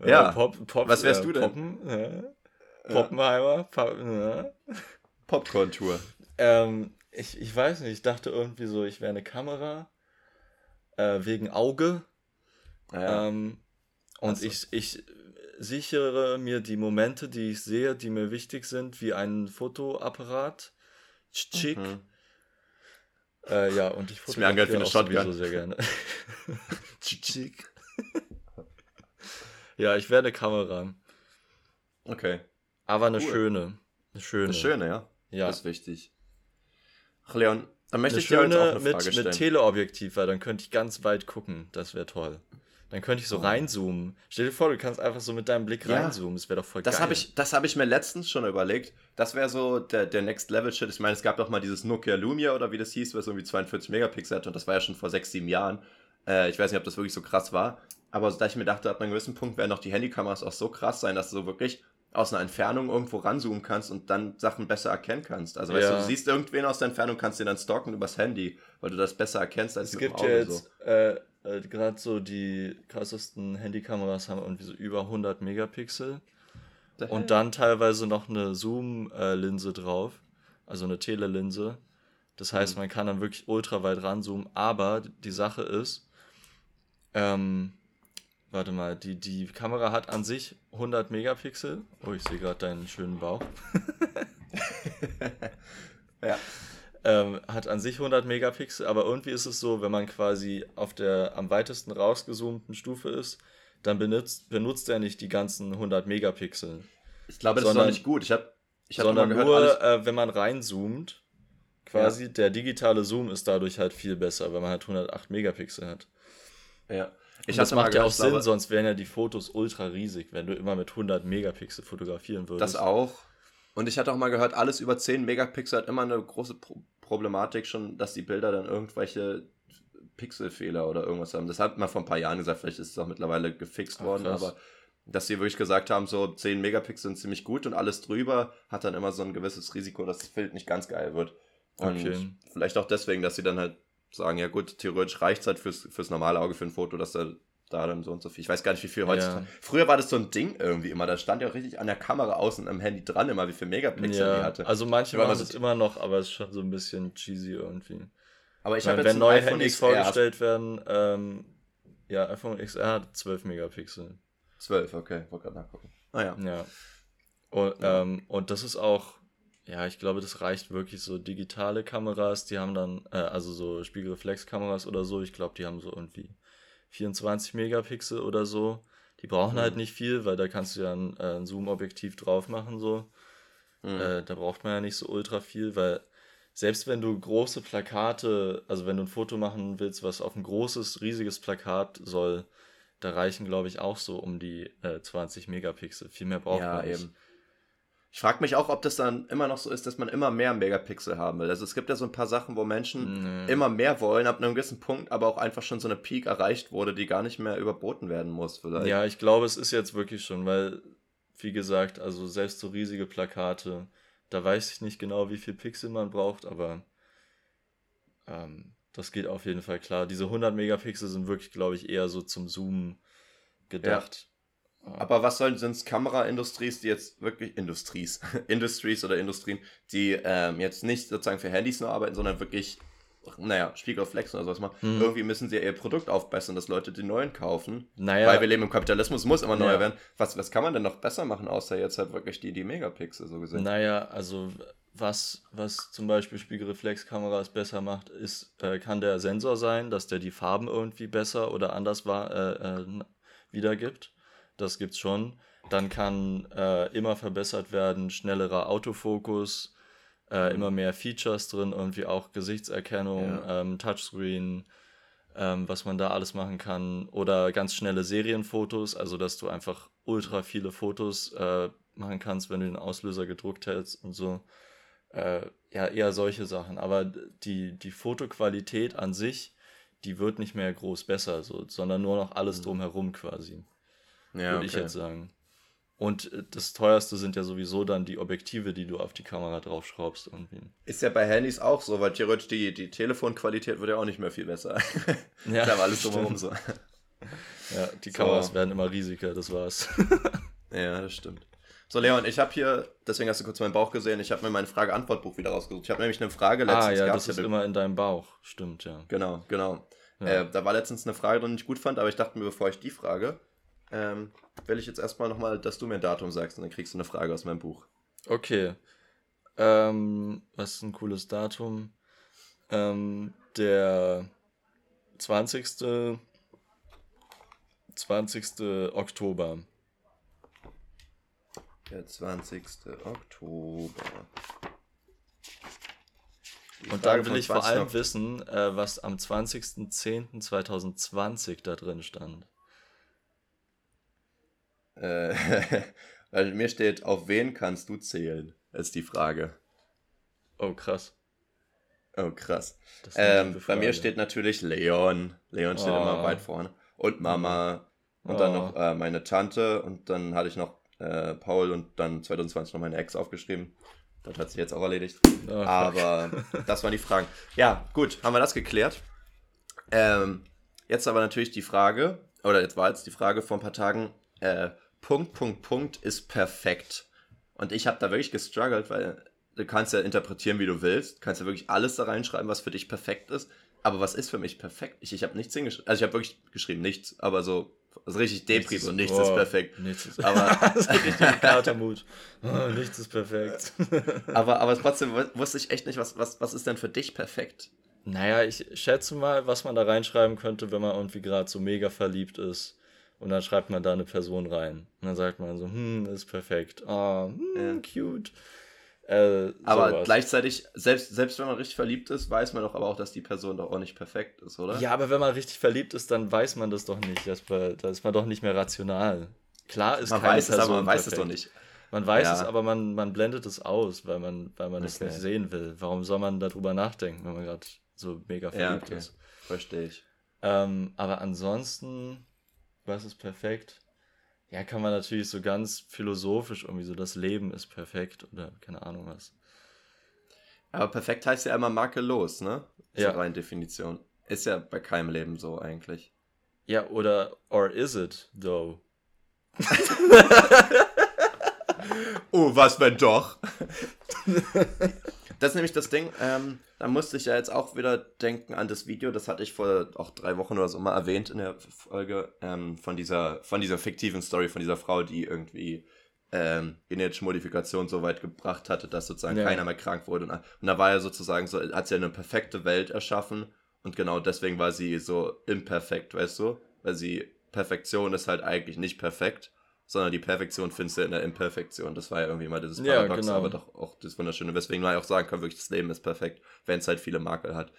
Äh, Ja. Pop, Pop, Was wärst äh, du denn? Poppen, äh, Poppenheimer. Pop. Popcorn-Tour. Ähm, ich, ich weiß nicht, ich dachte irgendwie so, ich wäre eine Kamera. Äh, wegen Auge. Ja, Ähm, und so. ich, ich sichere mir die Momente, die ich sehe, die mir wichtig sind, wie ein Fotoapparat. Chick. mhm. Äh, ja, und ich Ist mir eine fotografiere auch sowieso sehr gerne. Chick. ja, ich wäre eine Kamera. Okay. Aber eine Cool. schöne. Eine schöne. Das Schöne, ja. Ja. Das ist wichtig. Ach, Leon, dann möchte Eine ich dir heute auch schöne eine mit, Frage mit stellen. Teleobjektiv, weil dann könnte ich ganz weit gucken. Das wäre toll. Dann könnte ich so Oh. reinzoomen. Stell dir vor, du kannst einfach so mit deinem Blick Ja. reinzoomen. Das wäre doch voll Das geil. habe ich, das hab ich mir letztens schon überlegt. Das wäre so der, der Next Level Shit. Ich meine, es gab doch mal dieses Nokia Lumia oder wie das hieß, was irgendwie 42 Megapixel hatte und das war ja schon vor 6, 7 Jahren. Äh, ich weiß nicht, ob das wirklich so krass war. Aber da ich mir dachte, ab einem gewissen Punkt werden doch die Handykameras auch so krass sein, dass du so wirklich aus einer Entfernung irgendwo ranzoomen kannst und dann Sachen besser erkennen kannst. Also weißt Ja. du, du siehst irgendwen aus der Entfernung, kannst den dann stalken übers Handy, weil du das besser erkennst als Es mit gibt dem Auge jetzt äh, äh, gerade so die krassesten Handykameras haben irgendwie so über 100 Megapixel und dann teilweise noch eine Zoom-Linse drauf, also eine Telelinse. Das heißt, Mhm. man kann dann wirklich ultra weit ranzoomen, aber die Sache ist, ähm, warte mal, die, die Kamera hat an sich 100 Megapixel. Oh, ich sehe gerade deinen schönen Bauch. ja. Ähm, hat an sich 100 Megapixel, aber irgendwie ist es so, wenn man quasi auf der am weitesten rausgezoomten Stufe ist, dann benutzt, benutzt er nicht die ganzen 100 Megapixel, Ich glaube, das ist Sondern- noch nicht gut. Ich habe ich hab sondern gehört, nur, äh, wenn man reinzoomt, quasi der digitale Zoom ist dadurch halt viel besser, weil man halt 108 Megapixel hat. ja. Ich das macht ja auch Sinn, sonst wären ja die Fotos ultra riesig, wenn du immer mit 100 Megapixel fotografieren würdest. Das auch. Und ich hatte auch mal gehört, alles über 10 Megapixel hat immer eine große Pro Problematik schon, dass die Bilder dann irgendwelche Pixelfehler oder irgendwas haben. Das hat man vor ein paar Jahren gesagt, vielleicht ist es auch mittlerweile gefixt Ach, worden, krass. aber dass sie wirklich gesagt haben, so 10 Megapixel sind ziemlich gut und alles drüber hat dann immer so ein gewisses Risiko, dass das Bild nicht ganz geil wird. Und Okay. vielleicht auch deswegen, dass sie dann halt sagen, ja gut, theoretisch reicht es halt fürs, fürs normale Auge für ein Foto, dass da da dann so und so viel. Ich weiß gar nicht, wie viel heutzutage. Ja. Früher war das so ein Ding irgendwie immer. Da stand ja auch richtig an der Kamera außen am Handy dran, immer wie viel Megapixel die Ja, hatte. also manche machen es immer noch, aber es ist schon so ein bisschen cheesy irgendwie. Aber ich Ich habe wenn neue Handys XR vorgestellt werden, ähm, ja, iPhone XR hat 12 Megapixel. 12, okay, wollte gerade nachgucken. Ah ja. Ja. Und, Ja. Ähm, und das ist auch, ja, ich glaube, das reicht wirklich so digitale Kameras, die haben dann, äh, also so Spiegelreflexkameras oder so, ich glaube, die haben so irgendwie 24 Megapixel oder so. Die brauchen Mhm. halt nicht viel, weil da kannst du ja ein, äh, ein Zoom-Objektiv drauf machen, so. Mhm. Äh, da braucht man ja nicht so ultra viel, weil selbst wenn du große Plakate, also wenn du ein Foto machen willst, was auf ein großes, riesiges Plakat soll, da reichen, glaube ich, auch so um die äh, 20 Megapixel. Viel mehr braucht ja, man nicht. eben. Ich frage mich auch, ob das dann immer noch so ist, dass man immer mehr Megapixel haben will. Also es gibt ja so ein paar Sachen, wo Menschen Nee. immer mehr wollen, ab einem gewissen Punkt, aber auch einfach schon so eine Peak erreicht wurde, die gar nicht mehr überboten werden muss. Vielleicht. Ja, ich glaube, es ist jetzt wirklich schon, weil, wie gesagt, also selbst so riesige Plakate, da weiß ich nicht genau, wie viel Pixel man braucht, aber ähm, das geht auf jeden Fall klar. Diese 100 Megapixel sind wirklich, glaube ich, eher so zum Zoomen gedacht. Aber was sollen sind es Kameraindustries, die jetzt wirklich Industries, Industries oder Industrien, die ähm, jetzt nicht sozusagen für Handys nur arbeiten, sondern wirklich naja, Spiegelreflex oder sowas machen. Hm. Irgendwie müssen sie ja ihr Produkt aufbessern, dass Leute die neuen kaufen. Naja. Weil wir leben im Kapitalismus, muss immer neuer ja. werden. Was, was kann man denn noch besser machen, außer jetzt halt wirklich die, die Megapixel so gesehen? Naja, also was, was zum Beispiel Spiegelreflexkameras besser macht, ist, äh, kann der Sensor sein, dass der die Farben irgendwie besser oder anders war, äh, äh, wiedergibt. Das gibt's schon. Dann kann äh, immer verbessert werden, schnellerer Autofokus, äh, immer mehr Features drin, irgendwie auch Gesichtserkennung, ja. ähm, Touchscreen, ähm, was man da alles machen kann. Oder ganz schnelle Serienfotos, also dass du einfach ultra viele Fotos äh, machen kannst, wenn du den Auslöser gedruckt hältst und so. Äh, ja, eher solche Sachen. Aber die, die Fotoqualität an sich, die wird nicht mehr groß besser, so, sondern nur noch alles mhm. drumherum quasi. Ja, würde okay. ich jetzt sagen. Und äh, das teuerste sind ja sowieso dann die Objektive, die du auf die Kamera draufschraubst. Irgendwie. Ist ja bei Handys auch so, weil theoretisch die, die Telefonqualität wird ja auch nicht mehr viel besser. Ja, da war alles drumherum so. Ja, die Kameras so. werden immer riesiger, das war's. ja, das stimmt. So, Leon, ich habe hier, deswegen hast du kurz meinen Bauch gesehen, ich habe mir mein Frage-Antwort-Buch wieder rausgesucht. Ich habe nämlich eine Frage letztens. Ah, ja, das ist immer in deinem Bauch. Stimmt, ja. Genau, genau. Ja. Äh, da war letztens eine Frage drin, die ich gut fand, aber ich dachte mir, bevor ich die frage, ähm, will ich jetzt erstmal nochmal, dass du mir ein Datum sagst und dann kriegst du eine Frage aus meinem Buch. Okay. Ähm, was ist ein cooles Datum? Ähm, der 20. 20. Oktober. Der 20. Oktober. Und dann will ich vor allem wissen, äh, was am 20.10.2020 da drin stand. Äh, weil mir steht, auf wen kannst du zählen? Ist die Frage. Oh, krass. Oh, krass. Ähm, bei mir steht natürlich Leon. Leon steht oh. immer weit vorne. Und Mama. Und oh. dann noch äh, meine Tante. Und dann hatte ich noch äh, Paul und dann 2020 noch meine Ex aufgeschrieben. Das hat sich jetzt auch erledigt. Oh, aber das waren die Fragen. Ja, gut, haben wir das geklärt. Ähm, jetzt aber natürlich die Frage, oder jetzt war jetzt die Frage vor ein paar Tagen, äh, Punkt, Punkt, Punkt ist perfekt. Und ich habe da wirklich gestruggelt, weil du kannst ja interpretieren, wie du willst. Du kannst ja wirklich alles da reinschreiben, was für dich perfekt ist. Aber was ist für mich perfekt? Ich, ich habe nichts hingeschrieben. Also ich habe wirklich geschrieben, nichts. Aber so also richtig Depri und nichts oh, ist perfekt. Nichts ist, aber das ist richtig Katermut. Oh, nichts ist perfekt. aber, aber trotzdem wusste ich echt nicht, was, was, was ist denn für dich perfekt? Naja, ich schätze mal, was man da reinschreiben könnte, wenn man irgendwie gerade so mega verliebt ist. Und dann schreibt man da eine Person rein. Und dann sagt man so, hm, ist perfekt. Ah, oh, hm, ja. cute. Äh, aber sowas. gleichzeitig, selbst, selbst wenn man richtig verliebt ist, weiß man doch aber auch, dass die Person doch auch nicht perfekt ist, oder? Ja, aber wenn man richtig verliebt ist, dann weiß man das doch nicht. Da ist man doch nicht mehr rational. Klar ist man keine weiß Person es, aber man perfekt. weiß es doch nicht. Man weiß ja. es, aber man, man blendet es aus, weil man, weil man okay. es nicht sehen will. Warum soll man darüber nachdenken, wenn man gerade so mega verliebt ja, okay. ist? Verstehe ich. Ähm, aber ansonsten, was ist perfekt? ja, kann man natürlich so ganz philosophisch irgendwie so, das Leben ist perfekt oder keine Ahnung was. Aber perfekt heißt ja immer makellos, ne? Ist ja. rein Definition. Ist ja bei keinem Leben so eigentlich. Ja, oder, or is it, though? oh, was wenn doch? Das ist nämlich das Ding, ähm, da musste ich ja jetzt auch wieder denken an das Video, das hatte ich vor auch drei Wochen oder so mal erwähnt in der Folge, ähm, von dieser, von dieser fiktiven Story, von dieser Frau, die irgendwie ähm, genetische Modifikation so weit gebracht hatte, dass sozusagen ja. keiner mehr krank wurde. Und, und da war ja sozusagen so, hat sie eine perfekte Welt erschaffen und genau deswegen war sie so imperfekt, weißt du? Weil sie, Perfektion ist halt eigentlich nicht perfekt sondern die Perfektion findest du in der Imperfektion. Das war ja irgendwie mal dieses Paradox, ja, genau. aber doch auch das Wunderschöne, weswegen man ja auch sagen kann, wirklich das Leben ist perfekt, wenn es halt viele Makel hat.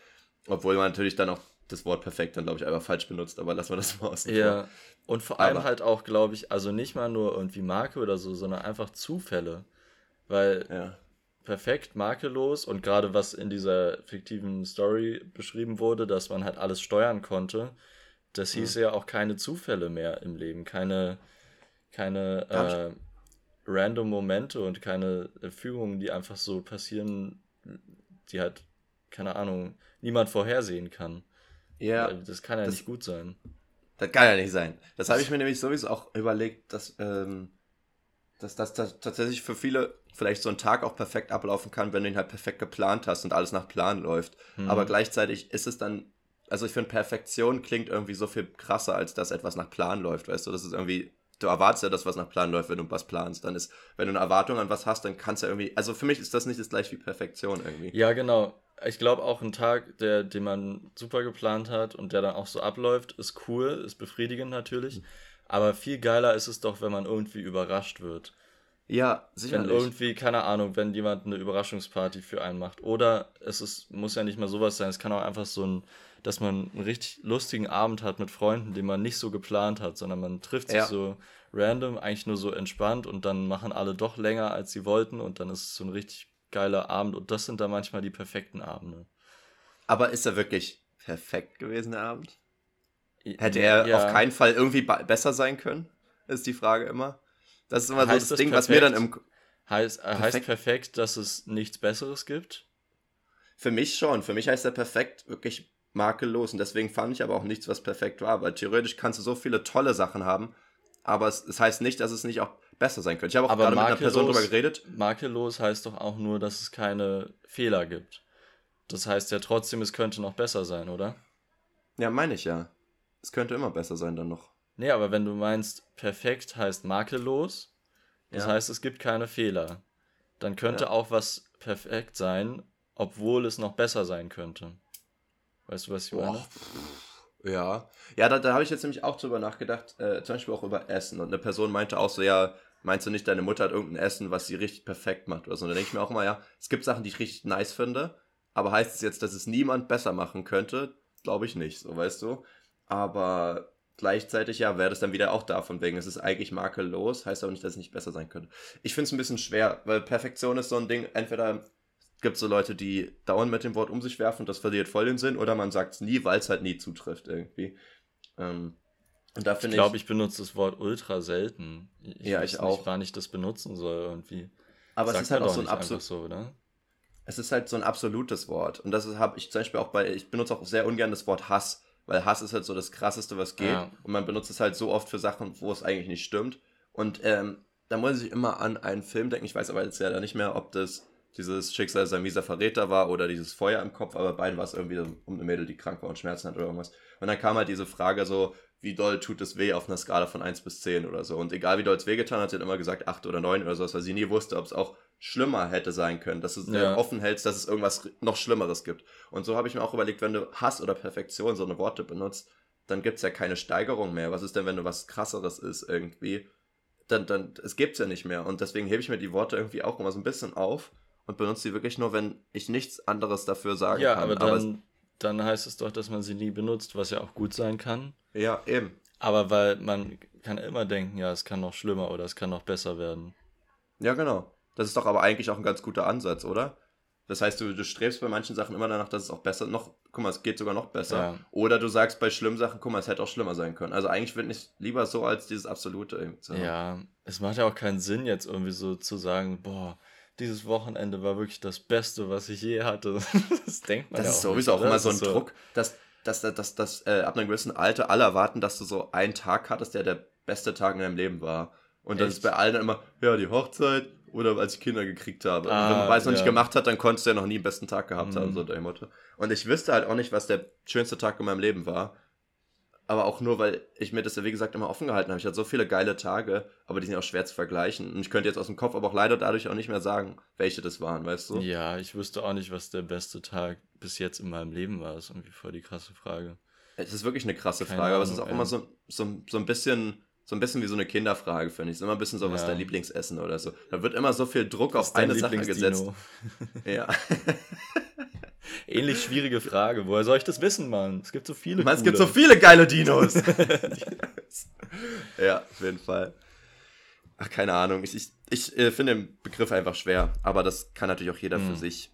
Obwohl man natürlich dann auch das Wort perfekt dann, glaube ich, einfach falsch benutzt, aber lassen wir das mal aus. Ja, und vor allem aber, halt auch, glaube ich, also nicht mal nur irgendwie Marke oder so, sondern einfach Zufälle. Weil ja. perfekt, makellos und gerade was in dieser fiktiven Story beschrieben wurde, dass man halt alles steuern konnte, das hieß ja, ja auch keine Zufälle mehr im Leben, keine keine äh, random Momente und keine Fügungen, die einfach so passieren, die halt, keine Ahnung, niemand vorhersehen kann. Ja. Das kann ja das, nicht gut sein. Das kann ja nicht sein. Das habe ich mir nämlich sowieso auch überlegt, dass, ähm, dass das tatsächlich für viele vielleicht so ein Tag auch perfekt ablaufen kann, wenn du ihn halt perfekt geplant hast und alles nach Plan läuft. Mhm. Aber gleichzeitig ist es dann, also ich finde, Perfektion klingt irgendwie so viel krasser, als dass etwas nach Plan läuft, weißt du? Das ist irgendwie, du erwartest ja, dass was nach Plan läuft, wenn du was planst. Dann ist, wenn du eine Erwartung an was hast, dann kannst du ja irgendwie, also für mich ist das nicht das gleich wie Perfektion irgendwie. Ja, genau. Ich glaube auch ein Tag, der, den man super geplant hat und der dann auch so abläuft, ist cool, ist befriedigend natürlich. Mhm. Aber viel geiler ist es doch, wenn man irgendwie überrascht wird. Ja, sicherlich. Wenn irgendwie, keine Ahnung, wenn jemand eine Überraschungsparty für einen macht. Oder es ist, muss ja nicht mal sowas sein, es kann auch einfach so ein, dass man einen richtig lustigen Abend hat mit Freunden, den man nicht so geplant hat, sondern man trifft sich ja. so random, eigentlich nur so entspannt und dann machen alle doch länger, als sie wollten und dann ist es so ein richtig geiler Abend und das sind dann manchmal die perfekten Abende. Aber ist er wirklich perfekt gewesen, der Abend? Hätte er ja. auf keinen Fall irgendwie besser sein können? Ist die Frage immer. Das ist immer heißt so das, Ding, perfekt, was mir dann im. Heißt perfekt, heißt perfekt, dass es nichts Besseres gibt? Für mich schon. Für mich heißt er perfekt wirklich makellos. Und deswegen fand ich aber auch nichts, was perfekt war. Weil theoretisch kannst du so viele tolle Sachen haben. Aber es, es heißt nicht, dass es nicht auch besser sein könnte. Ich habe auch aber gerade mit einer Person darüber geredet. Makellos heißt doch auch nur, dass es keine Fehler gibt. Das heißt ja trotzdem, es könnte noch besser sein, oder? Ja, meine ich ja. Es könnte immer besser sein dann noch. Nee, aber wenn du meinst, perfekt heißt makellos, das ja. heißt, es gibt keine Fehler, dann könnte ja. auch was perfekt sein, obwohl es noch besser sein könnte. Weißt du, was ich meine? Oh. Ja, ja, da, da habe ich jetzt nämlich auch drüber nachgedacht, äh, zum Beispiel auch über Essen. Und eine Person meinte auch so, ja, meinst du nicht, deine Mutter hat irgendein Essen, was sie richtig perfekt macht oder so? Und dann denke ich mir auch immer, ja, es gibt Sachen, die ich richtig nice finde, aber heißt es jetzt, dass es niemand besser machen könnte? Glaube ich nicht, so weißt du. Aber gleichzeitig, ja, wäre das dann wieder auch davon wegen. Es ist eigentlich makellos, heißt aber nicht, dass es nicht besser sein könnte. Ich finde es ein bisschen schwer, weil Perfektion ist so ein Ding, entweder gibt es so Leute, die dauernd mit dem Wort um sich werfen und das verliert voll den Sinn, oder man sagt es nie, weil es halt nie zutrifft irgendwie. Ähm, und da ich glaube, ich, ich benutze das Wort ultra selten. Ich ja, ich auch. Nicht, wann ich das benutzen soll irgendwie. Aber Sagt es ist halt auch so ein absolut so, oder? Es ist halt so ein absolutes Wort und das habe ich zum Beispiel auch bei. Ich benutze auch sehr ungern das Wort Hass weil Hass ist halt so das Krasseste, was geht. Ja. Und man benutzt es halt so oft für Sachen, wo es eigentlich nicht stimmt. Und ähm, da muss ich immer an einen Film denken. Ich weiß aber jetzt ja nicht mehr, ob das dieses Schicksal sein mieser Verräter war oder dieses Feuer im Kopf, aber beiden war es irgendwie um eine Mädel, die krank war und Schmerzen hat oder irgendwas. Und dann kam halt diese Frage so, wie doll tut es weh auf einer Skala von 1 bis 10 oder so. Und egal wie doll es wehgetan hat, sie hat immer gesagt 8 oder 9 oder so, weil sie nie wusste, ob es auch schlimmer hätte sein können, dass du ja. offen hältst, dass es irgendwas noch Schlimmeres gibt. Und so habe ich mir auch überlegt, wenn du Hass oder Perfektion so eine Worte benutzt, dann gibt es ja keine Steigerung mehr. Was ist denn, wenn du was krasseres ist irgendwie? Dann, dann, es gibt's ja nicht mehr. Und deswegen hebe ich mir die Worte irgendwie auch immer so ein bisschen auf und benutze sie wirklich nur, wenn ich nichts anderes dafür sagen ja, kann. Aber dann, aber dann heißt es doch, dass man sie nie benutzt, was ja auch gut sein kann. Ja, eben. Aber weil man kann immer denken, ja, es kann noch schlimmer oder es kann noch besser werden. Ja, genau. Das ist doch aber eigentlich auch ein ganz guter Ansatz, oder? Das heißt, du, du strebst bei manchen Sachen immer danach, dass es auch besser, noch, guck mal, es geht sogar noch besser. Ja. Oder du sagst bei schlimmen Sachen, guck mal, es hätte auch schlimmer sein können. Also eigentlich würde ich lieber so als dieses Absolute. So. Ja, es macht ja auch keinen Sinn, jetzt irgendwie so zu sagen, boah, dieses Wochenende war wirklich das Beste, was ich je hatte. das denkt man das ja auch. Das ist sowieso nicht, auch immer so ein so Druck, dass, dass, dass, dass, dass äh, ab einem gewissen Alter alle erwarten, dass du so einen Tag hattest, der der beste Tag in deinem Leben war. Und dann ist bei allen immer, ja, die Hochzeit, oder als ich Kinder gekriegt habe. Ah, wenn man weiß, noch ja. nicht gemacht hat, dann konntest du ja noch nie den besten Tag gehabt mhm. haben, so der Motto. Und ich wüsste halt auch nicht, was der schönste Tag in meinem Leben war. Aber auch nur, weil ich mir das ja, wie gesagt, immer offen gehalten habe. Ich hatte so viele geile Tage, aber die sind auch schwer zu vergleichen. Und ich könnte jetzt aus dem Kopf aber auch leider dadurch auch nicht mehr sagen, welche das waren, weißt du? Ja, ich wüsste auch nicht, was der beste Tag bis jetzt in meinem Leben war. Das ist irgendwie voll die krasse Frage. Es ist wirklich eine krasse Keine Frage, Ahnung, aber es ist auch ey. immer so, so, so ein bisschen so ein bisschen wie so eine Kinderfrage, finde ich. Es ist immer ein bisschen so, was ja. dein Lieblingsessen oder so. Da wird immer so viel Druck auf eine Sache gesetzt. ja. Ähnlich schwierige Frage. Woher soll ich das wissen, Mann? Es gibt so viele. Mann, es gibt so viele geile Dinos. ja, auf jeden Fall. Ach, keine Ahnung. Ich, ich, ich äh, finde den Begriff einfach schwer. Aber das kann natürlich auch jeder hm. für sich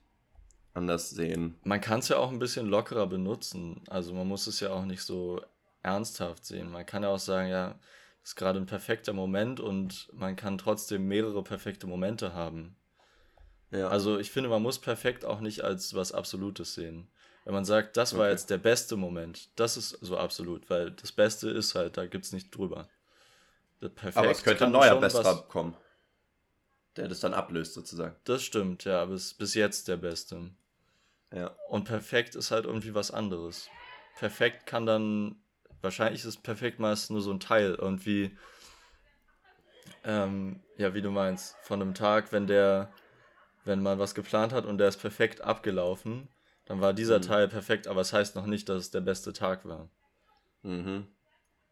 anders sehen. Man kann es ja auch ein bisschen lockerer benutzen. Also man muss es ja auch nicht so ernsthaft sehen. Man kann ja auch sagen, ja, ist gerade ein perfekter Moment und man kann trotzdem mehrere perfekte Momente haben. Ja. Also ich finde, man muss perfekt auch nicht als was Absolutes sehen. Wenn man sagt, das war okay. jetzt der beste Moment, das ist so absolut, weil das Beste ist halt, da gibt es nicht drüber. Aber es könnte ein neuer Bester kommen. der das dann ablöst, sozusagen. Das stimmt, ja, aber ist bis jetzt der beste. Ja. Und perfekt ist halt irgendwie was anderes. Perfekt kann dann, wahrscheinlich ist perfekt meist nur so ein Teil, irgendwie, ähm, ja, wie du meinst, von einem Tag, wenn der, wenn man was geplant hat und der ist perfekt abgelaufen, dann war dieser Mhm. Teil perfekt, aber es heißt noch nicht, dass es der beste Tag war. Mhm.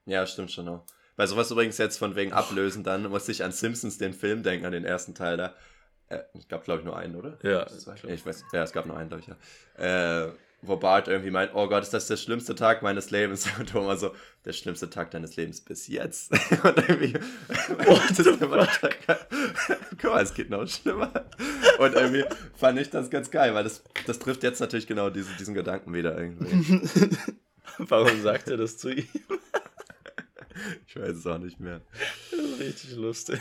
Ja, stimmt schon auch. Bei sowas übrigens jetzt von wegen Ablösen, dann musste ich an Simpsons den Film denken, an den ersten Teil da. Äh, es gab, glaube ich, nur einen, oder? Ja. Ich weiß, ja, es gab nur einen, glaube ich, ja. Äh, wo Bart irgendwie meint, oh Gott, ist das der schlimmste Tag meines Lebens? Und Thomas so, der schlimmste Tag deines Lebens bis jetzt. Und irgendwie, immer total geil. Guck mal, es geht noch schlimmer. Und irgendwie fand ich das ganz geil, weil das, das trifft jetzt natürlich genau diese, diesen Gedanken wieder irgendwie. Warum sagt er das zu ihm? Ich weiß es auch nicht mehr. Das ist richtig lustig.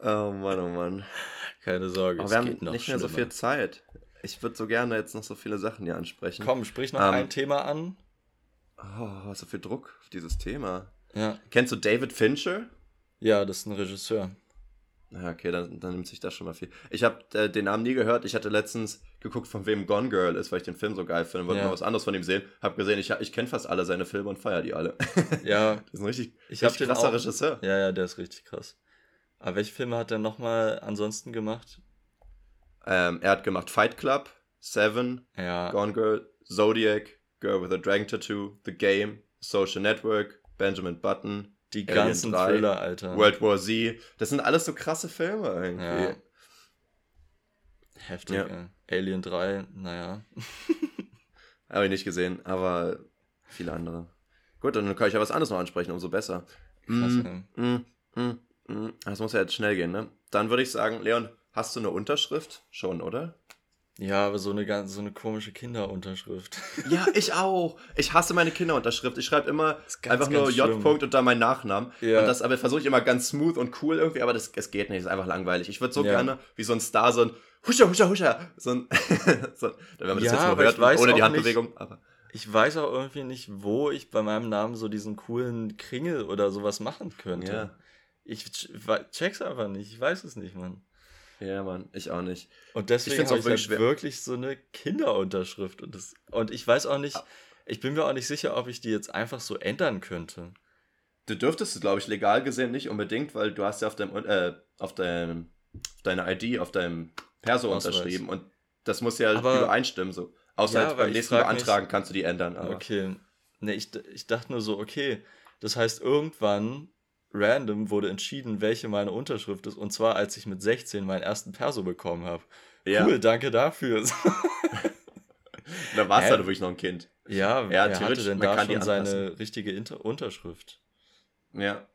Oh Mann, oh Mann. Keine Sorge, Aber es wir haben nicht mehr so schlimmer. viel Zeit. Ich würde so gerne jetzt noch so viele Sachen hier ansprechen. Komm, sprich noch Ähm, ein Thema an. Oh, so viel Druck auf dieses Thema. Ja. Kennst du David Fincher? ja, das ist ein Regisseur. Ja, okay, dann, dann nimmt sich das schon mal viel. Ich habe äh, den Namen nie gehört. Ich hatte letztens geguckt, von wem Gone Girl ist, weil ich den Film so geil finde. Wollte Ja. mal was anderes von ihm sehen. Hab gesehen, ich, ich kenne fast alle seine Filme und feiere die alle. Ja, das ist ein richtig, Ich hab richtig den krasser auch- Regisseur. ja, ja, der ist richtig krass. Aber welche Filme hat er nochmal ansonsten gemacht? Ähm, er hat gemacht Fight Club, Seven, Ja, Gone Girl, Zodiac, Girl with a Dragon Tattoo, The Game, Social Network, Benjamin Button, die Alien ganzen 3, Thriller, Alter. World War Z. Das sind alles so krasse Filme irgendwie. Ja. Heftig, Ja. ey. Alien 3, naja. Habe ich nicht gesehen, aber viele andere. Gut, dann kann ich ja was anderes noch ansprechen, umso besser. Krass, Mm, mm, mm, mm. Das muss ja jetzt schnell gehen, ne? Dann würde ich sagen, Leon, hast du eine Unterschrift? Schon, oder? Ja, aber so eine ganz, so eine komische Kinderunterschrift. Ja, ich auch. Ich hasse meine Kinderunterschrift. Ich schreibe immer ganz, einfach nur ganz J. schlimm. -Punkt und dann meinen Nachnamen. Ja. Und das aber versuche ich immer ganz smooth und cool irgendwie, aber das, das geht nicht, das ist einfach langweilig. Ich würde so Ja. gerne wie so ein Star, so ein Huscha, Huscha, Huscha. So ein, so, wenn man das Ja, jetzt nur hört, weiß ohne die Handbewegung. Aber, Ich weiß auch irgendwie nicht, wo ich bei meinem Namen so diesen coolen Kringel oder sowas machen könnte. ja. Ich check's einfach nicht. Ich weiß es nicht, Mann. Ja, Mann, ich auch nicht. Und deswegen find's habe auch ich halt wirklich wirklich so eine Kinderunterschrift. Und, das, und ich weiß auch nicht, ich bin mir auch nicht sicher, ob ich die jetzt einfach so ändern könnte. Du dürftest es, glaube ich, legal gesehen nicht unbedingt, weil du hast ja auf deinem, äh, auf deinem, auf deiner ID, auf deinem Perso Ausweis. unterschrieben und das muss ja Aber- übereinstimmen so. Außer Ja, halt beim nächsten frag mich- Beantragen kannst du die ändern. Aber Okay. Ne, ich, ich dachte nur so, okay, das heißt, irgendwann random wurde entschieden, welche meine Unterschrift ist. Und zwar, als ich mit 16 meinen ersten Perso bekommen habe. ja, Cool, danke dafür. da warst Hä? du halt wirklich noch ein Kind. ja, Ja, wer hatte denn da schon seine richtige Inter Unterschrift? Ja.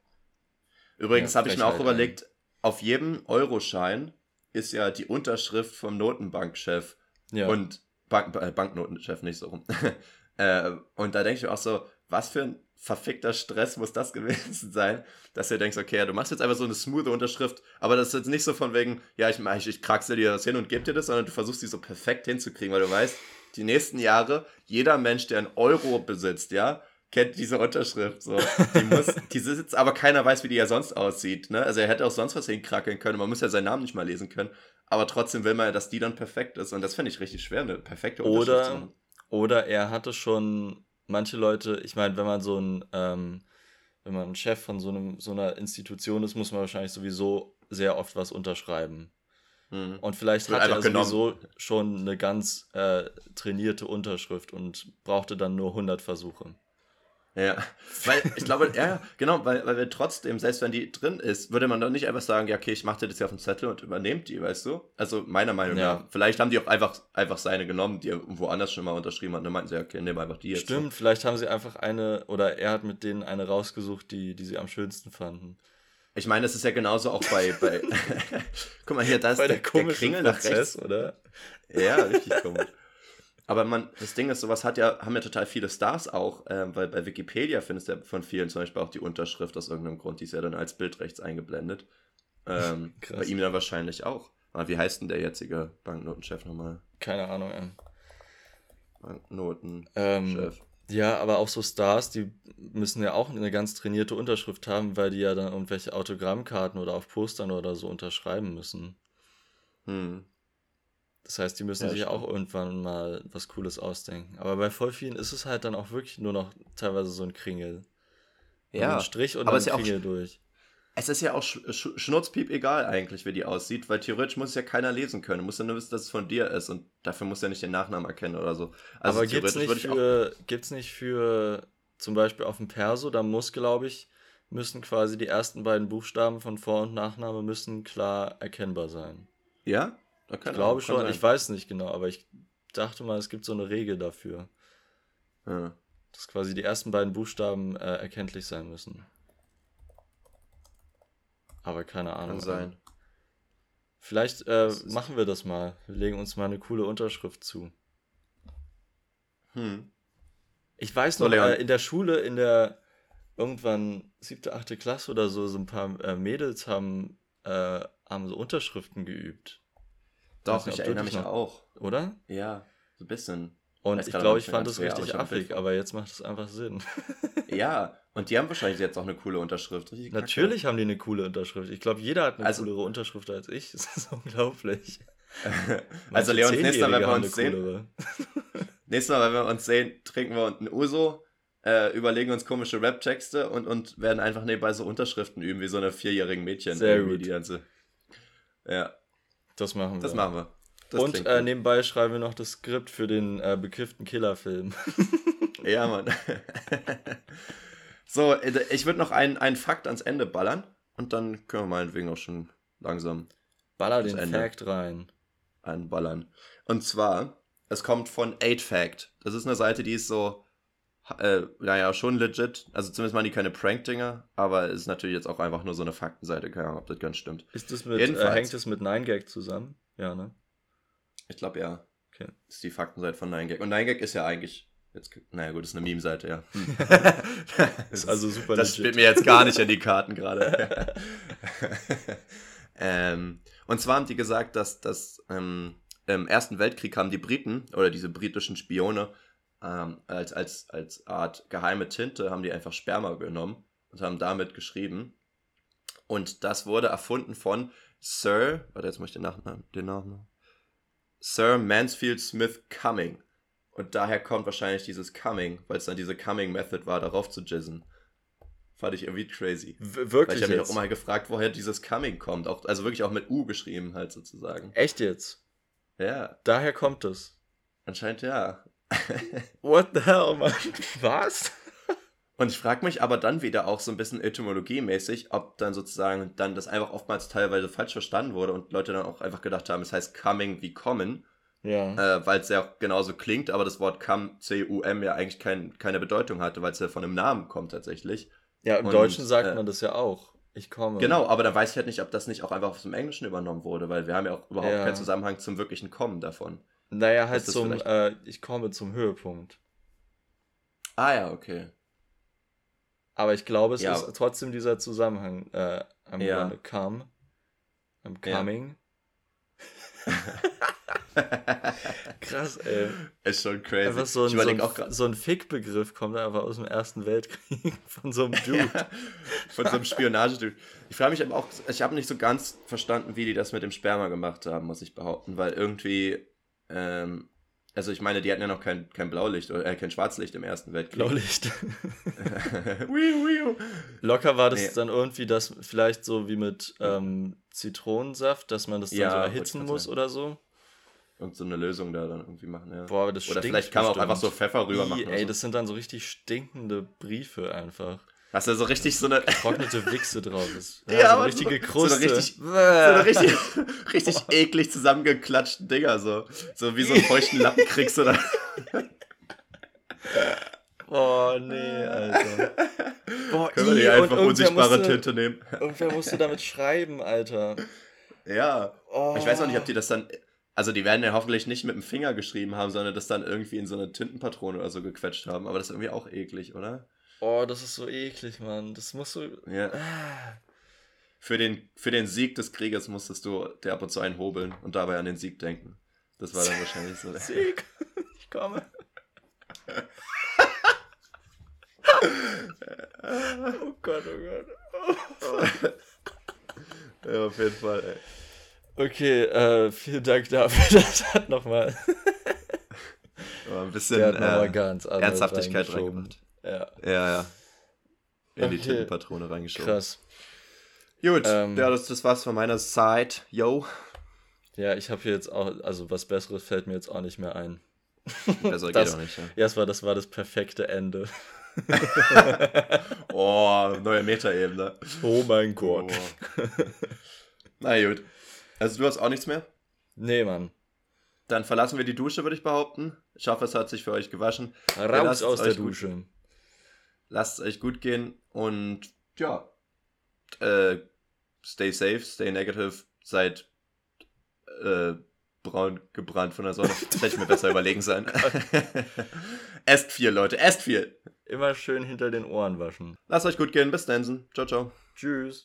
Übrigens Ja, habe ich mir auch ey. überlegt, auf jedem Euroschein ist ja die Unterschrift vom Notenbankchef Ja. und Bank, äh, Banknotenchef nicht so rum. äh, und da denke ich mir auch so, was für ein verfickter Stress muss das gewesen sein, dass du denkst, okay, ja, du machst jetzt einfach so eine smooth Unterschrift, aber das ist jetzt nicht so von wegen, ja, ich, mach- ich, ich kraxel dir das hin und gebe dir das, sondern du versuchst die so perfekt hinzukriegen, weil du weißt, die nächsten Jahre, jeder Mensch, der einen Euro besitzt, ja, kennt diese Unterschrift so. Die muss, die sitzt, aber keiner weiß, wie die ja sonst aussieht. Ne? Also er hätte auch sonst was hinkrackeln können. Man muss ja seinen Namen nicht mal lesen können. Aber trotzdem will man ja, dass die dann perfekt ist. Und das finde ich richtig schwer, eine perfekte Unterschrift zu Oder, machen. oder er hatte schon manche Leute, ich meine, wenn man so ein, ähm, wenn man ein Chef von so, einem, so einer Institution ist, muss man wahrscheinlich sowieso sehr oft was unterschreiben. Mhm. Und vielleicht hat er genommen. sowieso schon eine ganz äh, trainierte Unterschrift und brauchte dann nur 100 Versuche. Ja, weil ich glaube, ja, genau, weil, weil wir trotzdem, selbst wenn die drin ist, würde man doch nicht einfach sagen, ja, okay, ich mache dir das hier auf den Zettel und übernehmt die, weißt du? Also meiner Meinung Ja. nach. Vielleicht haben die auch einfach, einfach seine genommen, die er woanders schon mal unterschrieben hat. Und dann meinten sie, ja, okay, nimm einfach die jetzt. Stimmt, vielleicht haben sie einfach eine, oder er hat mit denen eine rausgesucht, die, die sie am schönsten fanden. Ich meine, es ist ja genauso auch bei, bei guck mal hier, da ist Bei der, der komische Kringel nach rechts. oder? Ja, richtig komisch. Aber man, das Ding ist, sowas hat ja, haben ja total viele Stars auch, ähm, weil bei Wikipedia findest du ja von vielen zum Beispiel auch die Unterschrift aus irgendeinem Grund, die ist ja dann als Bild rechts eingeblendet. Ähm, Krass. bei ihm dann wahrscheinlich auch. Aber wie heißt denn der jetzige Banknotenchef nochmal? Keine Ahnung. ey. Banknotenchef. Ähm, Ja, aber auch so Stars, die müssen ja auch eine ganz trainierte Unterschrift haben, weil die ja dann irgendwelche Autogrammkarten oder auf Postern oder so unterschreiben müssen. Hm. Das heißt, die müssen ja, sich stimmt. auch irgendwann mal was Cooles ausdenken. Aber bei voll vielen ist es halt dann auch wirklich nur noch teilweise so ein Kringel. Ja. Ein Strich und aber ein Kringel ja durch. Es ist ja auch sch sch schnurzpiep egal eigentlich, wie die aussieht, weil theoretisch muss ja keiner lesen können. Du musst ja nur wissen, dass es von dir ist und dafür muss ja nicht den Nachnamen erkennen oder so. Also aber gibt's nicht, für, gibt's nicht für zum Beispiel auf dem Perso, da muss, glaube ich, müssen quasi die ersten beiden Buchstaben von Vor- und Nachname müssen klar erkennbar sein. Ja? Ich glaube schon, sein. ich weiß nicht genau, aber ich dachte mal, es gibt so eine Regel dafür. Ja. Dass quasi die ersten beiden Buchstaben äh, erkenntlich sein müssen. Aber keine Ahnung. Kann sein. Vielleicht äh, machen wir das mal. Wir legen uns mal eine coole Unterschrift zu. Hm. Ich weiß noch, äh, in der Schule, in der irgendwann siebte, achte Klasse oder so, so ein paar äh, Mädels haben, äh, haben so Unterschriften geübt. Doch, ich, ich erinnere mich noch, auch. Oder? Ja, so ein bisschen. Und ich glaube, ich fand das richtig affig, aber jetzt macht es einfach Sinn. ja, und die haben wahrscheinlich jetzt auch eine coole Unterschrift. Richtig Natürlich haben die eine coole Unterschrift. Ich glaube, jeder hat eine also, coolere Unterschrift als ich. Das ist unglaublich. also Leon, nächstes Mal, wenn wir uns sehen, nächstes Mal, wenn wir uns sehen, trinken wir ein Uso, äh, überlegen uns komische Rap-Texte und, und werden einfach nebenbei so Unterschriften üben, wie so eine vierjährigen Mädchen. Sehr gut. Die ganze, ja. Das machen wir. Das machen wir. Das und äh, nebenbei schreiben wir noch das Skript für den äh, bekifften Killerfilm. ja, Mann. so, äh, ich würde noch einen, einen Fakt ans Ende ballern und dann können wir meinetwegen auch schon langsam. Baller den Ende Fact rein. Einballern. Und zwar, es kommt von 8fact. Das ist eine Seite, die ist so, äh, naja, schon legit. Also zumindest machen die keine Prank-Dinger, aber es ist natürlich jetzt auch einfach nur so eine Faktenseite. Keine Ahnung, ob das ganz stimmt. Ist das mit, äh, hängt das mit 9gag zusammen? Ja, ne? Ich glaube ja. Okay. Das ist die Faktenseite von 9gag. Und 9gag ist ja eigentlich. Jetzt, naja, gut, ist eine Meme-Seite, ja. Hm. ist also super Das legit. spielt mir jetzt gar nicht in die Karten gerade. ähm, und zwar haben die gesagt, dass, dass ähm, im Ersten Weltkrieg haben die Briten oder diese britischen Spione ähm, als, als, als Art geheime Tinte haben die einfach Sperma genommen und haben damit geschrieben. Und das wurde erfunden von Sir, warte, jetzt muss ich den Nachnamen, den Namen Sir Mansfield Smith Cumming. Und daher kommt wahrscheinlich dieses Coming, weil es dann diese Coming-Method war, darauf zu jizzen. Fand ich irgendwie crazy. W wirklich? Weil ich habe mich auch immer gefragt, woher dieses Coming kommt. Auch, also wirklich auch mit U geschrieben, halt sozusagen. Echt jetzt? Ja. Daher kommt es. Anscheinend ja. What the hell, Mann? Was? Und ich frage mich aber dann wieder auch so ein bisschen etymologiemäßig, ob dann sozusagen dann das einfach oftmals teilweise falsch verstanden wurde und Leute dann auch einfach gedacht haben, es heißt coming wie kommen. Ja. Äh, weil es ja auch genauso klingt, aber das Wort come, C-U-M, ja eigentlich kein, keine Bedeutung hatte, weil es ja von einem Namen kommt tatsächlich. Ja, im und, Deutschen sagt äh, man das ja auch. Ich komme. Genau, aber da weiß ich halt nicht, ob das nicht auch einfach aus dem Englischen übernommen wurde, weil wir haben ja auch überhaupt ja. keinen Zusammenhang zum wirklichen Kommen davon. Naja, halt zum, äh, ich komme zum Höhepunkt. Ah ja, okay. Aber ich glaube, es ja. ist trotzdem dieser Zusammenhang. Äh, I'm ja. gonna come. I'm coming. Ja. Krass, ey. Ist schon crazy. Einfach so ein, so ein, so ein Fick-Begriff kommt einfach aus dem Ersten Weltkrieg von so einem Dude. Von so einem Spionagedude. Ich frage mich aber auch, ich habe nicht so ganz verstanden, wie die das mit dem Sperma gemacht haben, muss ich behaupten, weil irgendwie ähm, also ich meine, die hatten ja noch kein, kein Blaulicht oder äh, kein Schwarzlicht im Ersten Weltkrieg. Blaulicht. Locker war das nee. dann irgendwie das vielleicht so wie mit ähm, Zitronensaft, dass man das dann ja, so erhitzen muss oder so. Und so eine Lösung da dann irgendwie machen, ja. Boah, das Oder vielleicht kann man auch einfach so Pfeffer rüber machen. Ey, so. das sind dann so richtig stinkende Briefe einfach. Hast du so richtig so eine. Trocknete Wichse drauf ist. Ja, ja so eine richtige Kruste. So eine richtig, so eine richtig, richtig eklig zusammengeklatschten Dinger, so. So wie so einen feuchten Lappen kriegst oder. Oh, nee, Alter. Boah, Können wir die einfach unsichtbare musste, Tinte nehmen? Irgendwer musste damit schreiben, Alter. Ja. Oh. Ich weiß auch nicht, ob die das dann. Also, die werden ja hoffentlich nicht mit dem Finger geschrieben haben, sondern das dann irgendwie in so eine Tintenpatrone oder so gequetscht haben. Aber das ist irgendwie auch eklig, oder? Oh, das ist so eklig, Mann. Das musst du. Ja. Ah. Für, den, für den Sieg des Krieges musstest du dir ab und zu einen hobeln und dabei an den Sieg denken. Das war dann wahrscheinlich so. Sieg! Ich komme. oh Gott, oh Gott. ja, auf jeden Fall, ey. Okay, äh, vielen Dank dafür. Das hat nochmal. ein bisschen äh, Ernsthaftigkeit reingemacht. Ja. Ja, ja. In okay. die Tintenpatrone reingeschoben. Krass. Gut, ähm, ja, das, das war's von meiner Side. Yo. Ja, ich habe hier jetzt auch, also was Besseres fällt mir jetzt auch nicht mehr ein. Besser das, geht auch nicht, ja. Ja, das war das, war das perfekte Ende. oh, neue Metaebene. Oh mein Gott. Oh. Na gut. Also du hast auch nichts mehr? Nee, Mann. Dann verlassen wir die Dusche, würde ich behaupten. Ich hoffe, es hat sich für euch gewaschen. Raus aus der Dusche. Gut, lasst es euch gut gehen und ja, äh, stay safe, stay negative, seid äh, braun gebrannt von der Sonne. Das hätte ich mir besser überlegen sein. esst viel, Leute, esst viel. Immer schön hinter den Ohren waschen. Lasst euch gut gehen, bis dann. Ciao, ciao. Tschüss.